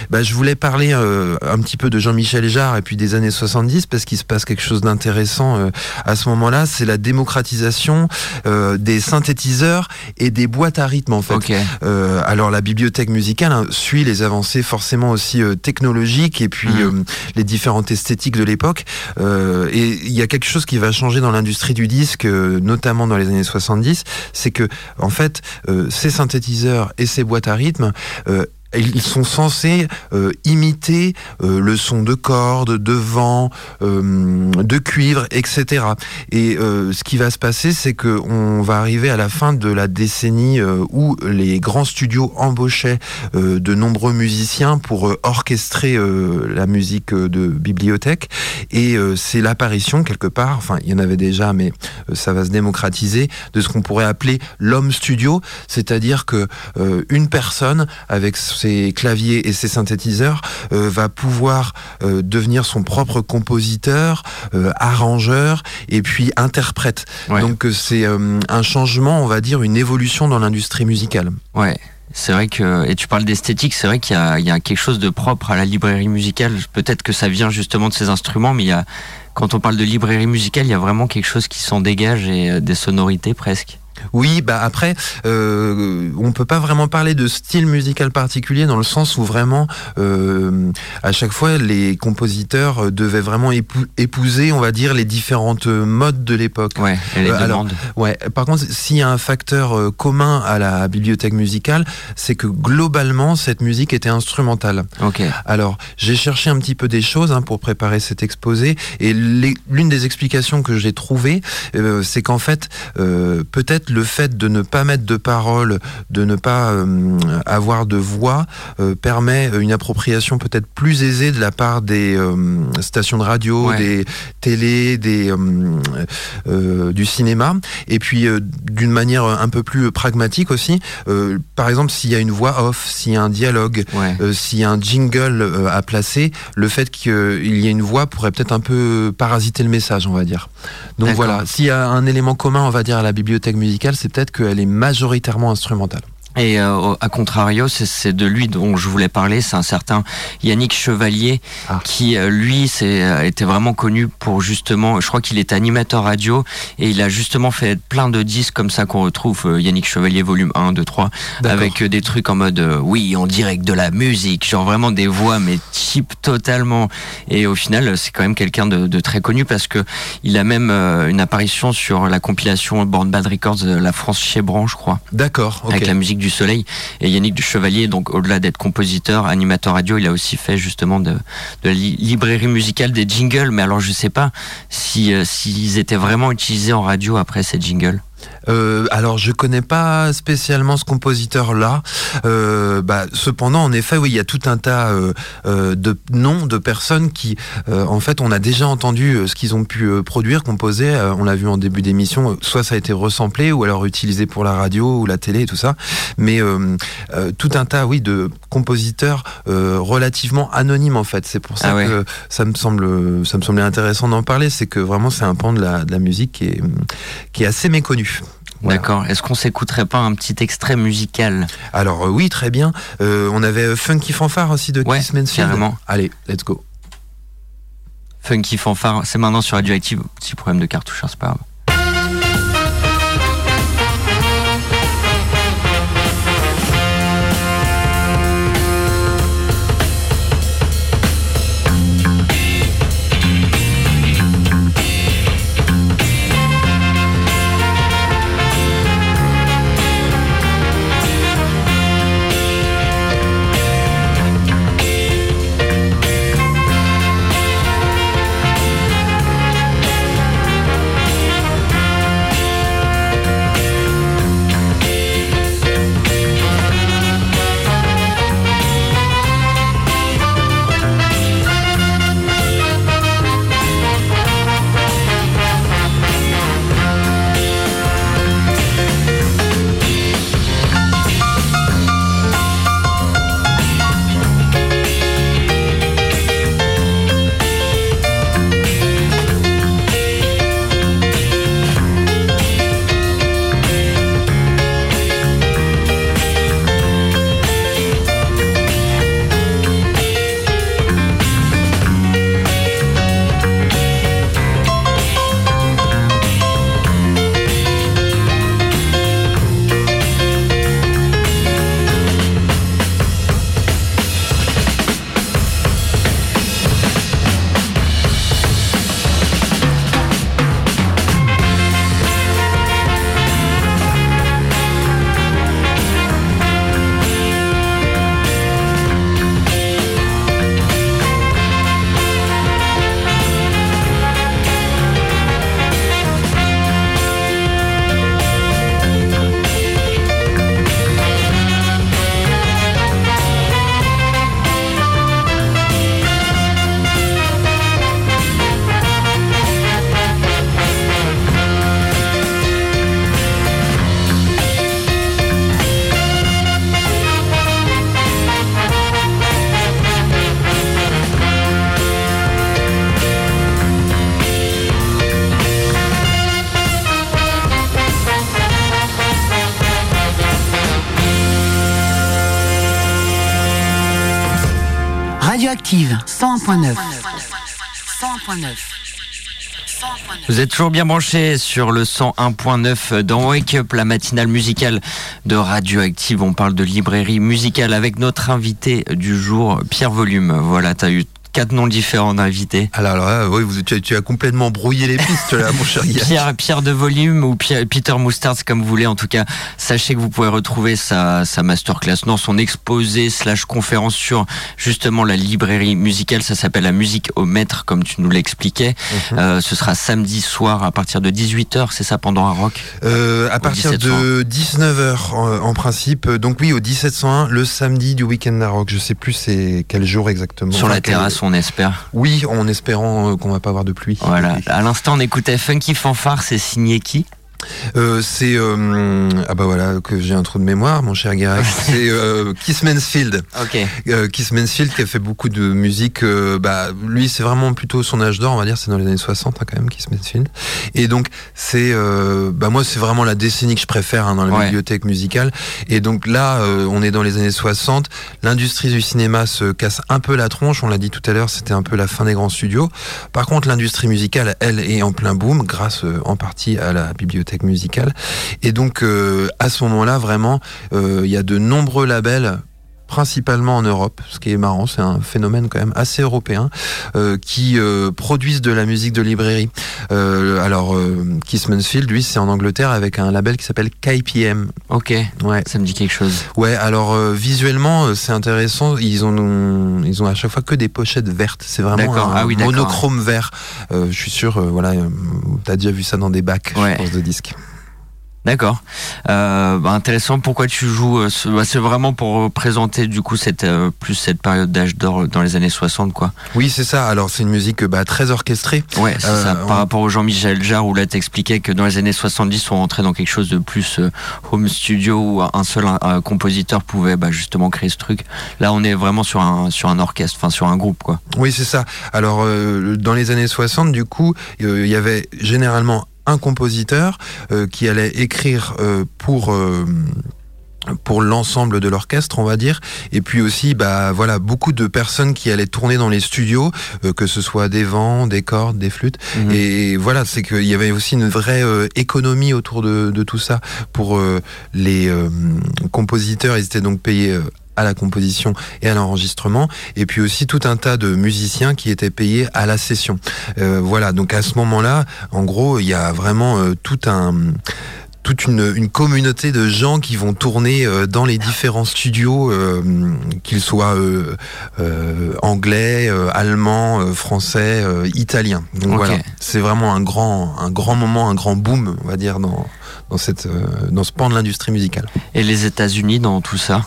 bah, je voulais parler un petit peu de Jean-Michel Jarre et puis des années 70 parce qu'il se passe quelque chose d'intéressant à ce moment là c'est la démocratisation des synthétiseurs et des boîtes à rythme en fait. Okay. alors la bibliothèque musicale hein, suit les avancées forcément aussi euh, technologiques et puis mmh. euh, les différentes esthétiques de l'époque. Euh, et il y a quelque chose qui va changer dans l'industrie du disque, notamment dans les années 70, c'est que en fait, ces synthétiseurs et ces boîtes à rythme ils sont censés euh, imiter euh, le son de cordes, de vent, euh, de cuivre, etc. Et ce qui va se passer, c'est que on va arriver à la fin de la décennie où les grands studios embauchaient de nombreux musiciens pour orchestrer la musique de bibliothèque. Et c'est l'apparition quelque part, enfin il y en avait déjà, mais ça va se démocratiser, de ce qu'on pourrait appeler l'homme studio, c'est-à-dire que une personne avec ses claviers et ses synthétiseurs va pouvoir devenir son propre compositeur, arrangeur et puis interprète. Donc c'est un changement, on va dire, une évolution dans l'industrie musicale. Ouais. C'est vrai que, et tu parles d'esthétique, c'est vrai qu'il y, y, a quelque chose de propre à la librairie musicale. Peut-être que ça vient justement de ces instruments, mais il y a, quand on parle de librairie musicale, il y a vraiment quelque chose qui s'en dégage et euh, des sonorités presque. Oui, bah après, euh, on peut pas vraiment parler de style musical particulier dans le sens où vraiment, euh, à chaque fois, les compositeurs devaient vraiment épouser, on va dire, les différentes modes de l'époque. Ouais, et les euh, alors, ouais. Par contre, s'il y a un facteur euh, commun à la bibliothèque musicale, c'est que globalement, cette musique était instrumentale. Ok. Alors, j'ai cherché un petit peu des choses hein, pour préparer cet exposé, et l'une des explications que j'ai trouvées, euh, c'est qu'en fait, peut-être le fait de ne pas mettre de paroles, de ne pas euh, avoir de voix, euh, permet une appropriation peut-être plus aisée de la part des euh, stations de radio, des télés, des, du cinéma. Et puis d'une manière un peu plus pragmatique aussi, par exemple s'il y a une voix off, s'il y a un dialogue, s'il y a un jingle à placer, le fait qu'il y ait une voix pourrait peut-être un peu parasiter le message, on va dire. Donc voilà, s'il y a un élément commun, on va dire, à la bibliothèque musicale, c'est peut-être qu'elle est majoritairement instrumentale. Et euh, à contrario, c'est de lui dont je voulais parler, c'est un certain Yannick Chevalier ah. qui, euh, lui, euh, était vraiment connu pour justement, je crois qu'il est animateur radio et il a justement fait plein de disques comme ça qu'on retrouve Yannick Chevalier volume 1, 2, 3, avec des trucs en mode oui, on direct de la musique, genre vraiment des voix mais cheap totalement. Et au final, c'est quand même quelqu'un de, de, très connu parce que il a même une apparition sur la compilation Born Bad Records, La France chez Bran, je crois. D'accord. Avec la musique du Soleil. Et Yannick du Chevalier, donc au-delà d'être compositeur, animateur radio, il a aussi fait justement de, la librairie musicale des jingles. Mais alors je sais pas si euh, s'ils étaient vraiment utilisés en radio après ces jingles. Euh, alors je connais pas spécialement ce compositeur-là. Euh, bah, cependant, en effet, oui, il y a tout un tas euh, de noms de personnes qui, en fait, on a déjà entendu ce qu'ils ont pu produire, composer. on l'a vu en début d'émission. Soit ça a été resamplé, ou alors utilisé pour la radio ou la télé et tout ça. Mais tout un tas, oui, de compositeurs relativement anonymes en fait. C'est pour ça ah que ça me semble, ça me semblait intéressant d'en parler. C'est que vraiment c'est un pan de la, de la musique qui est, qui est assez méconnu. D'accord. Est-ce qu'on s'écouterait pas un petit extrait musical Alors euh, oui, très bien. Euh, on avait euh, Funky Fanfare aussi de Kiss Mansfield. Carrément. Allez, let's go. Funky Fanfare, c'est maintenant sur Radioactive. Petit problème de cartouche, hein, c'est pas grave. Vous êtes toujours bien branchés sur le 101.9 dans Wake Up, la matinale musicale de Radioactive. On parle de librairie musicale avec notre invité du jour, Pierre Volume. Voilà, t'as eu quatre noms différents d'invités. Alors, alors là, oui, vous, tu, as, tu as complètement brouillé les pistes là, mon cher. Pierre, Pierre de Volume ou Pierre, Peter Moustards, comme vous voulez. En tout cas, sachez que vous pouvez retrouver sa, sa masterclass, non, son exposé slash conférence sur justement la librairie musicale. Ça s'appelle la musique au maître, comme tu nous l'expliquais. Mhm. Euh, ce sera samedi soir à partir de 18h, c'est ça, pendant un rock? Euh, à partir 1701. de 19h en, en principe. Donc oui, au 1701, le samedi du week-end à rock. Je sais plus c'est quel jour exactement. Sur Enfin, la quel- on espère. Oui, en espérant euh, qu'on va pas avoir de pluie. Voilà. À l'instant, on écoutait Funky Fanfare, c'est signé qui? Euh, c'est euh, ah bah voilà que j'ai un trou de mémoire, mon cher Gareth. [LAUGHS] c'est euh, Kiss Mansfield. Ok. Euh, Kiss Mansfield qui a fait beaucoup de musique. euh, bah lui, c'est vraiment plutôt son âge d'or, on va dire. C'est dans les années 60 hein, quand même, Kiss Mansfield. Et donc c'est euh, bah moi, c'est vraiment la décennie que je préfère hein, dans la Ouais. bibliothèque musicale. Et donc là, euh, on est dans les années 60. L'industrie du cinéma se casse un peu la tronche. On l'a dit tout à l'heure, c'était un peu la fin des grands studios. Par contre, l'industrie musicale, elle, est en plein boom grâce euh, en partie à la bibliothèque musicale. Et donc, euh, à ce moment-là, vraiment, euh, il y a de nombreux labels principalement en Europe, ce qui est marrant, c'est un phénomène quand même assez européen, euh, qui euh, produisent de la musique de librairie. Euh, alors, euh, Kiss Mansfield, lui, c'est en Angleterre avec un label qui s'appelle KPM. Ok. Ouais. Ça me dit quelque chose. Ouais, alors euh, visuellement, euh, c'est intéressant. Ils ont, ils ont à chaque fois que des pochettes vertes. C'est vraiment un Ah oui, monochrome vert. Euh, je suis sûr, euh, voilà, euh, t'as déjà vu ça dans des bacs, Ouais. je pense, de disques. D'accord. Euh, bah, intéressant. Pourquoi tu joues euh, bah, C'est vraiment pour présenter du coup cette euh, plus cette période d'âge d'or dans les années 60, quoi. Oui, c'est ça. Alors, c'est une musique euh, bah, très orchestrée. Ouais, c'est Euh, ça. on- Par rapport au Jean-Michel Jarre, où là t'expliquais que dans les années 70, on rentrait dans quelque chose de plus euh, home studio où un seul euh, compositeur pouvait bah, justement créer ce truc. Là, on est vraiment sur un sur un orchestre, enfin sur un groupe, quoi. Oui, c'est ça. Alors, euh, dans les années 60, du coup, euh, il y avait généralement un compositeur euh, qui allait écrire euh, pour... euh, pour l'ensemble de l'orchestre, on va dire, et puis aussi, bah voilà, beaucoup de personnes qui allaient tourner dans les studios, euh, que ce soit des vents, des cordes, des flûtes, Mhm. et voilà, c'est qu'il y avait aussi une vraie euh, économie autour de, de tout ça pour euh, les compositeurs. Ils étaient donc payés. À la composition et à l'enregistrement, et puis aussi tout un tas de musiciens qui étaient payés à la session. Euh, voilà, donc à ce moment-là, en gros, il y a vraiment euh, tout un toute une, une communauté de gens qui vont tourner euh, dans les différents studios, euh, qu'ils soient euh, anglais, allemands, euh, français, italiens. Donc voilà, c'est vraiment un grand, un grand moment, un grand boom, on va dire, dans, dans, cette, dans ce pan de l'industrie musicale. Et les États-Unis dans tout ça?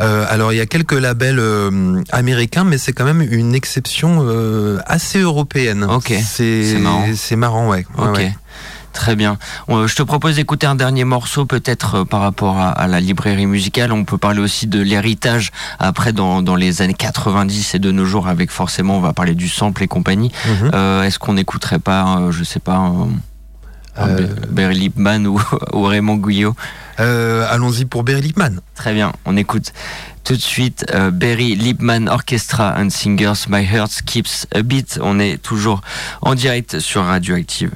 Euh, alors il y a quelques labels euh, américains, mais c'est quand même une exception euh, assez européenne. Ok. c'est marrant. C'est marrant, ouais. Ouais, Ok. ouais. Très bien. Je te propose d'écouter un dernier morceau peut-être par rapport à, à la librairie musicale. On peut parler aussi de l'héritage après dans, dans les années 90 et de nos jours avec forcément on va parler du sample et compagnie. Mhm. Est-ce qu'on n'écouterait pas, je sais pas, un Euh, Be- Barry Lipman ou, [LAUGHS] ou Raymond Guyot Euh, Allons-y pour Barry Lipman. Très bien, on écoute tout de suite euh, Barry Lipman Orchestra and Singers My Heart Skips a Beat. On est toujours en direct sur Radioactive.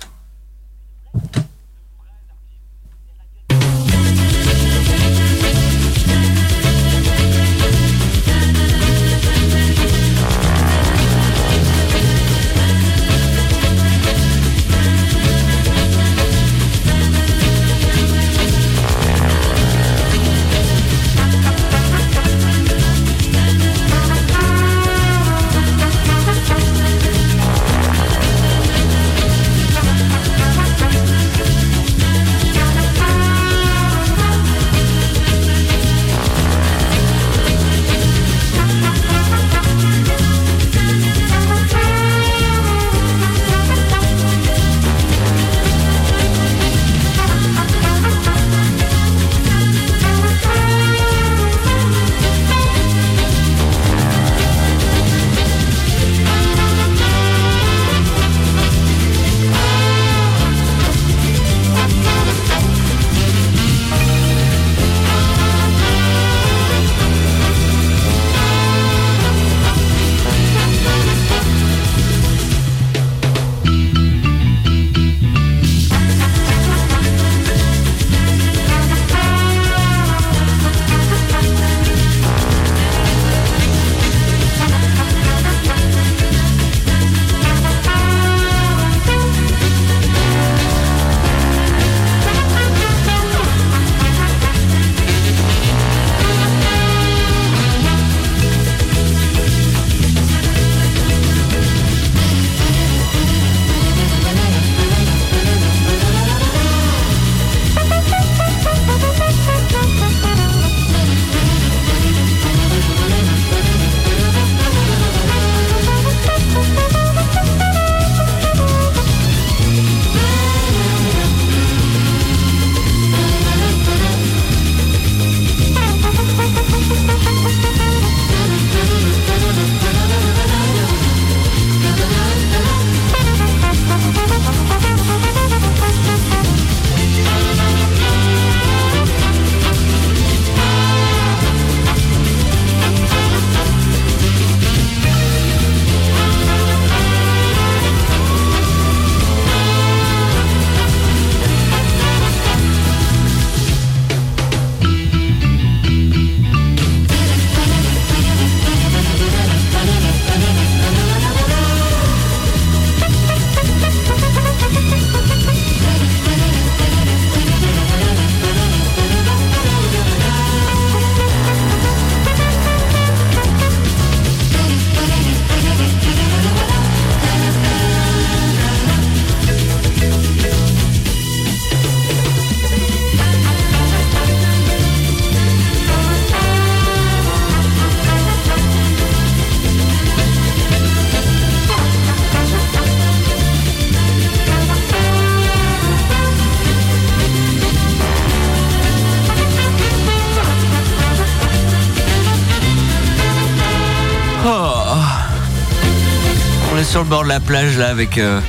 La plage là avec, euh,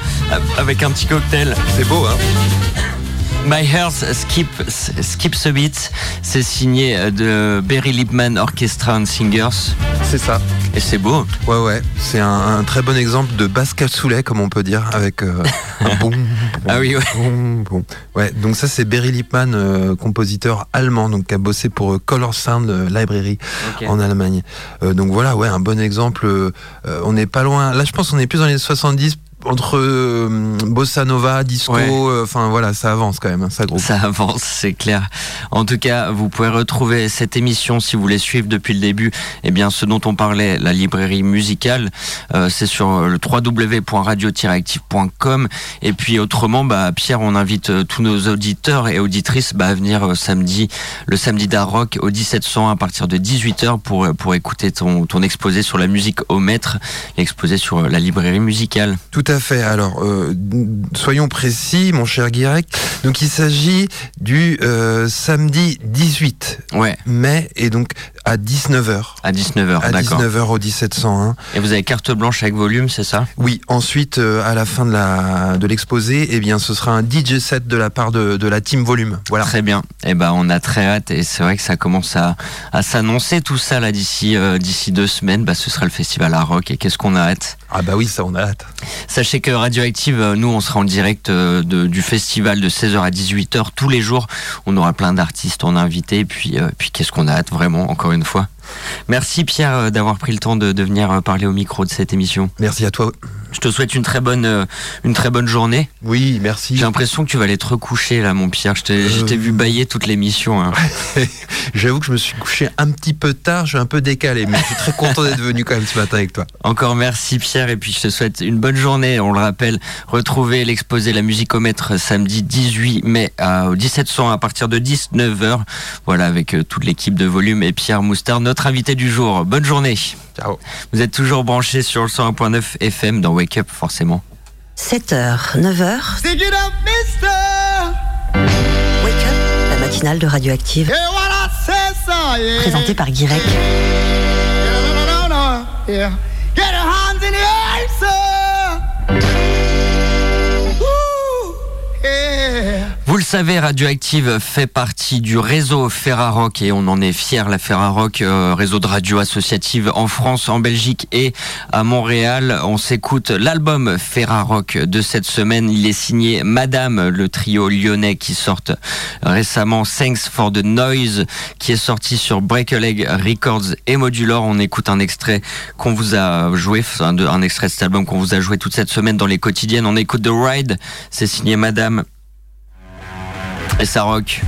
avec un petit cocktail. C'est beau, hein My Heart Skip, Skips a Beat, c'est signé euh, de Berry Lipman Orchestra and Singers. C'est ça. Et c'est beau. Ouais, ouais. C'est un, un très bon exemple de basse cassoulet, comme on peut dire, avec euh, [LAUGHS] un bon. Ah oui, ouais. Boum, boum. Ouais, donc ça, c'est Berry Lipman, euh, compositeur allemand, donc qui a bossé pour euh, Color Sound Library en Allemagne. Donc voilà, ouais, un bon exemple. on n'est pas loin. Là, je pense qu'on est plus dans les 70 entre euh, bossa nova, disco, Ouais. euh, enfin voilà, ça avance quand même, hein, ça groupe. Ça avance, c'est clair. En tout cas, vous pouvez retrouver cette émission si vous voulez suivre depuis le début. Eh bien, ce dont on parlait, la librairie musicale, euh, c'est sur le www.radio-active.com. Et puis autrement, bah, Pierre, on invite euh, tous nos auditeurs et auditrices bah, à venir euh, samedi, le samedi d'Arrock au 1700 à partir de 18h pour euh, pour écouter ton ton exposé sur la musique au maître, l'exposé sur euh, la librairie musicale. Tout à fait. Alors, euh, soyons précis, mon cher Guirec. Donc, il s'agit du euh, samedi 18 Ouais. mai et donc à 19h. À 19h, À d'accord. 19h au 1701. Et vous avez carte blanche avec volume, c'est ça? Oui, ensuite, euh, à la fin de la de l'exposé, eh bien, ce sera un DJ set de la part de, de la team Volume. Voilà. Très bien. Eh ben, on a très hâte et c'est vrai que ça commence à, à s'annoncer tout ça là d'ici d'ici deux semaines. Bah, ce sera le festival à Rock et qu'est-ce qu'on a hâte? Ah bah oui, ça, on a hâte. Sachez que Radioactive, euh, nous, on sera en direct euh, du festival de 16h à 18h tous les jours. On aura plein d'artistes en invité et puis euh, puis qu'est-ce qu'on a hâte vraiment encore une fois. Merci Pierre euh, d'avoir pris le temps de, de venir euh, parler au micro de cette émission. Merci à toi. Je te souhaite une très bonne euh, une très bonne journée. Oui, merci. J'ai l'impression que tu vas aller te recoucher là, mon Pierre. Je t'ai vu bailler toute l'émission. hein. [LAUGHS] J'avoue que je me suis couché un petit peu tard, je suis un peu décalé, mais je suis très content d'être venu quand même ce matin avec toi. Encore merci Pierre et puis je te souhaite une bonne journée. On le rappelle, retrouvez l'exposé La musique au maître samedi 18 mai à, au 1700 à partir de 19h. Voilà avec toute l'équipe de volume et Pierre Moustard, notre invité du jour. Bonne journée. Ciao. Vous êtes toujours branchés sur le 101.9 FM dans Wake Up forcément. 7h, 9h, Stick it up, mister. Wake Up, la matinale de Radioactive, what I say, so, yeah. présentée par Guirec. Yeah. Get your hands in the air, sir. Vous le savez, Radioactive fait partie du réseau Ferrarock et on en est fier. La Ferrarock, euh, réseau de radio associative en France, en Belgique et à Montréal. On s'écoute l'album Ferrarock de cette semaine. Il est signé Madame, le trio lyonnais qui sort récemment Thanks for the Noise, qui est sorti sur Break a Leg Records et Modular. On écoute un extrait qu'on vous a joué, un, un extrait de cet album qu'on vous a joué toute cette semaine dans les quotidiennes. On écoute The Ride, c'est signé Madame. Et ça rock.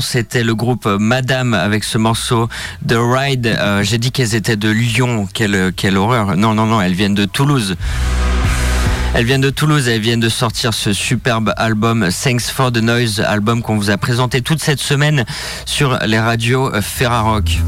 C'était le groupe Madame avec ce morceau The Ride. Euh, J'ai dit qu'elles étaient de Lyon, quelle, quelle horreur. Non, non, non, elles viennent de Toulouse. Elles viennent de Toulouse, elles viennent de sortir ce superbe album Thanks for the Noise, album qu'on vous a présenté toute cette semaine sur les radios Ferrarock.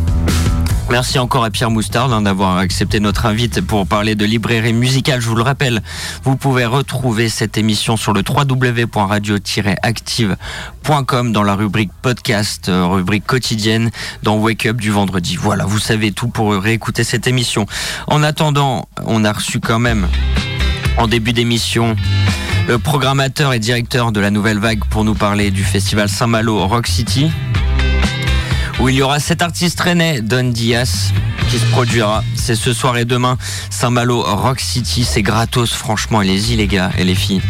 Merci encore à Pierre Moustard hein, d'avoir accepté notre invite pour parler de librairie musicale. Je vous le rappelle, vous pouvez retrouver cette émission sur le www.radio-active.com dans la rubrique podcast, euh, rubrique quotidienne dans Wake Up du vendredi. Voilà, vous savez tout pour réécouter cette émission. En attendant, on a reçu quand même en début d'émission le programmateur et directeur de la Nouvelle Vague pour nous parler du festival Saint-Malo Rock City où il y aura cet artiste rennais, Don Diaz, qui se produira. C'est ce soir et demain, Saint-Malo, Rock City, c'est gratos, franchement, allez-y les gars et les filles.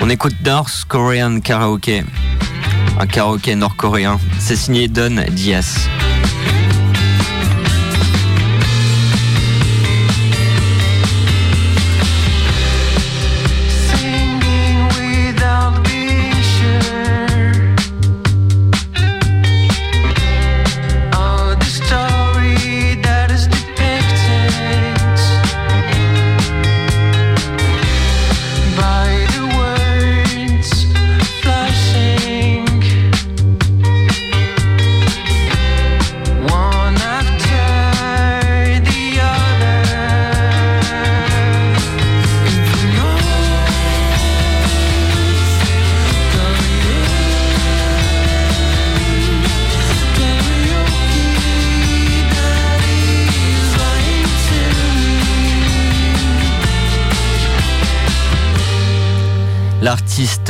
On écoute North Korean Karaoke, un karaoké nord-coréen. C'est signé Don Diaz.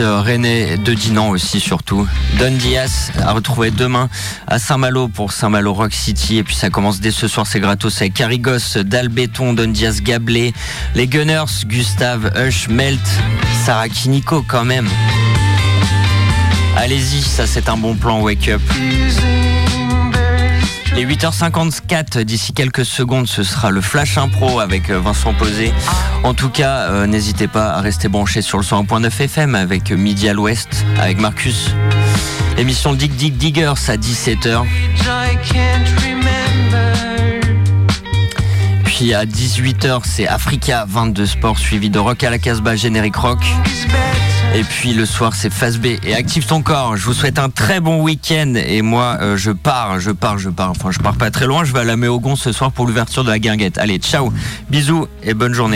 Rennais de Dinan aussi surtout. Don Diaz à retrouver demain à Saint-Malo pour Saint-Malo Rock City. Et puis ça commence dès ce soir, c'est gratos avec Carigos, Dalbéton, Don Diaz Gablé, les Gunners, Gustave, Hush, Melt, Sarah Kiniko quand même. Allez-y, ça c'est un bon plan, wake up. Les 8h54, d'ici quelques secondes, ce sera le Flash Impro avec euh, Vincent Posé. En tout cas, euh, n'hésitez pas à rester branché sur le 101.9 FM avec Midi à l'Ouest, avec Marcus. Émission Dig Dig Diggers à 17h. Puis à 18h, c'est Africa 22 Sport suivi de Rock à la Casbah, générique rock. Et puis le soir, c'est Phase B et active ton corps. Je vous souhaite un très bon week-end. Et moi, euh, je pars, je pars, je pars. Enfin, je pars pas très loin. Je vais à la Méogon ce soir pour l'ouverture de la guinguette. Allez, ciao, bisous et bonne journée.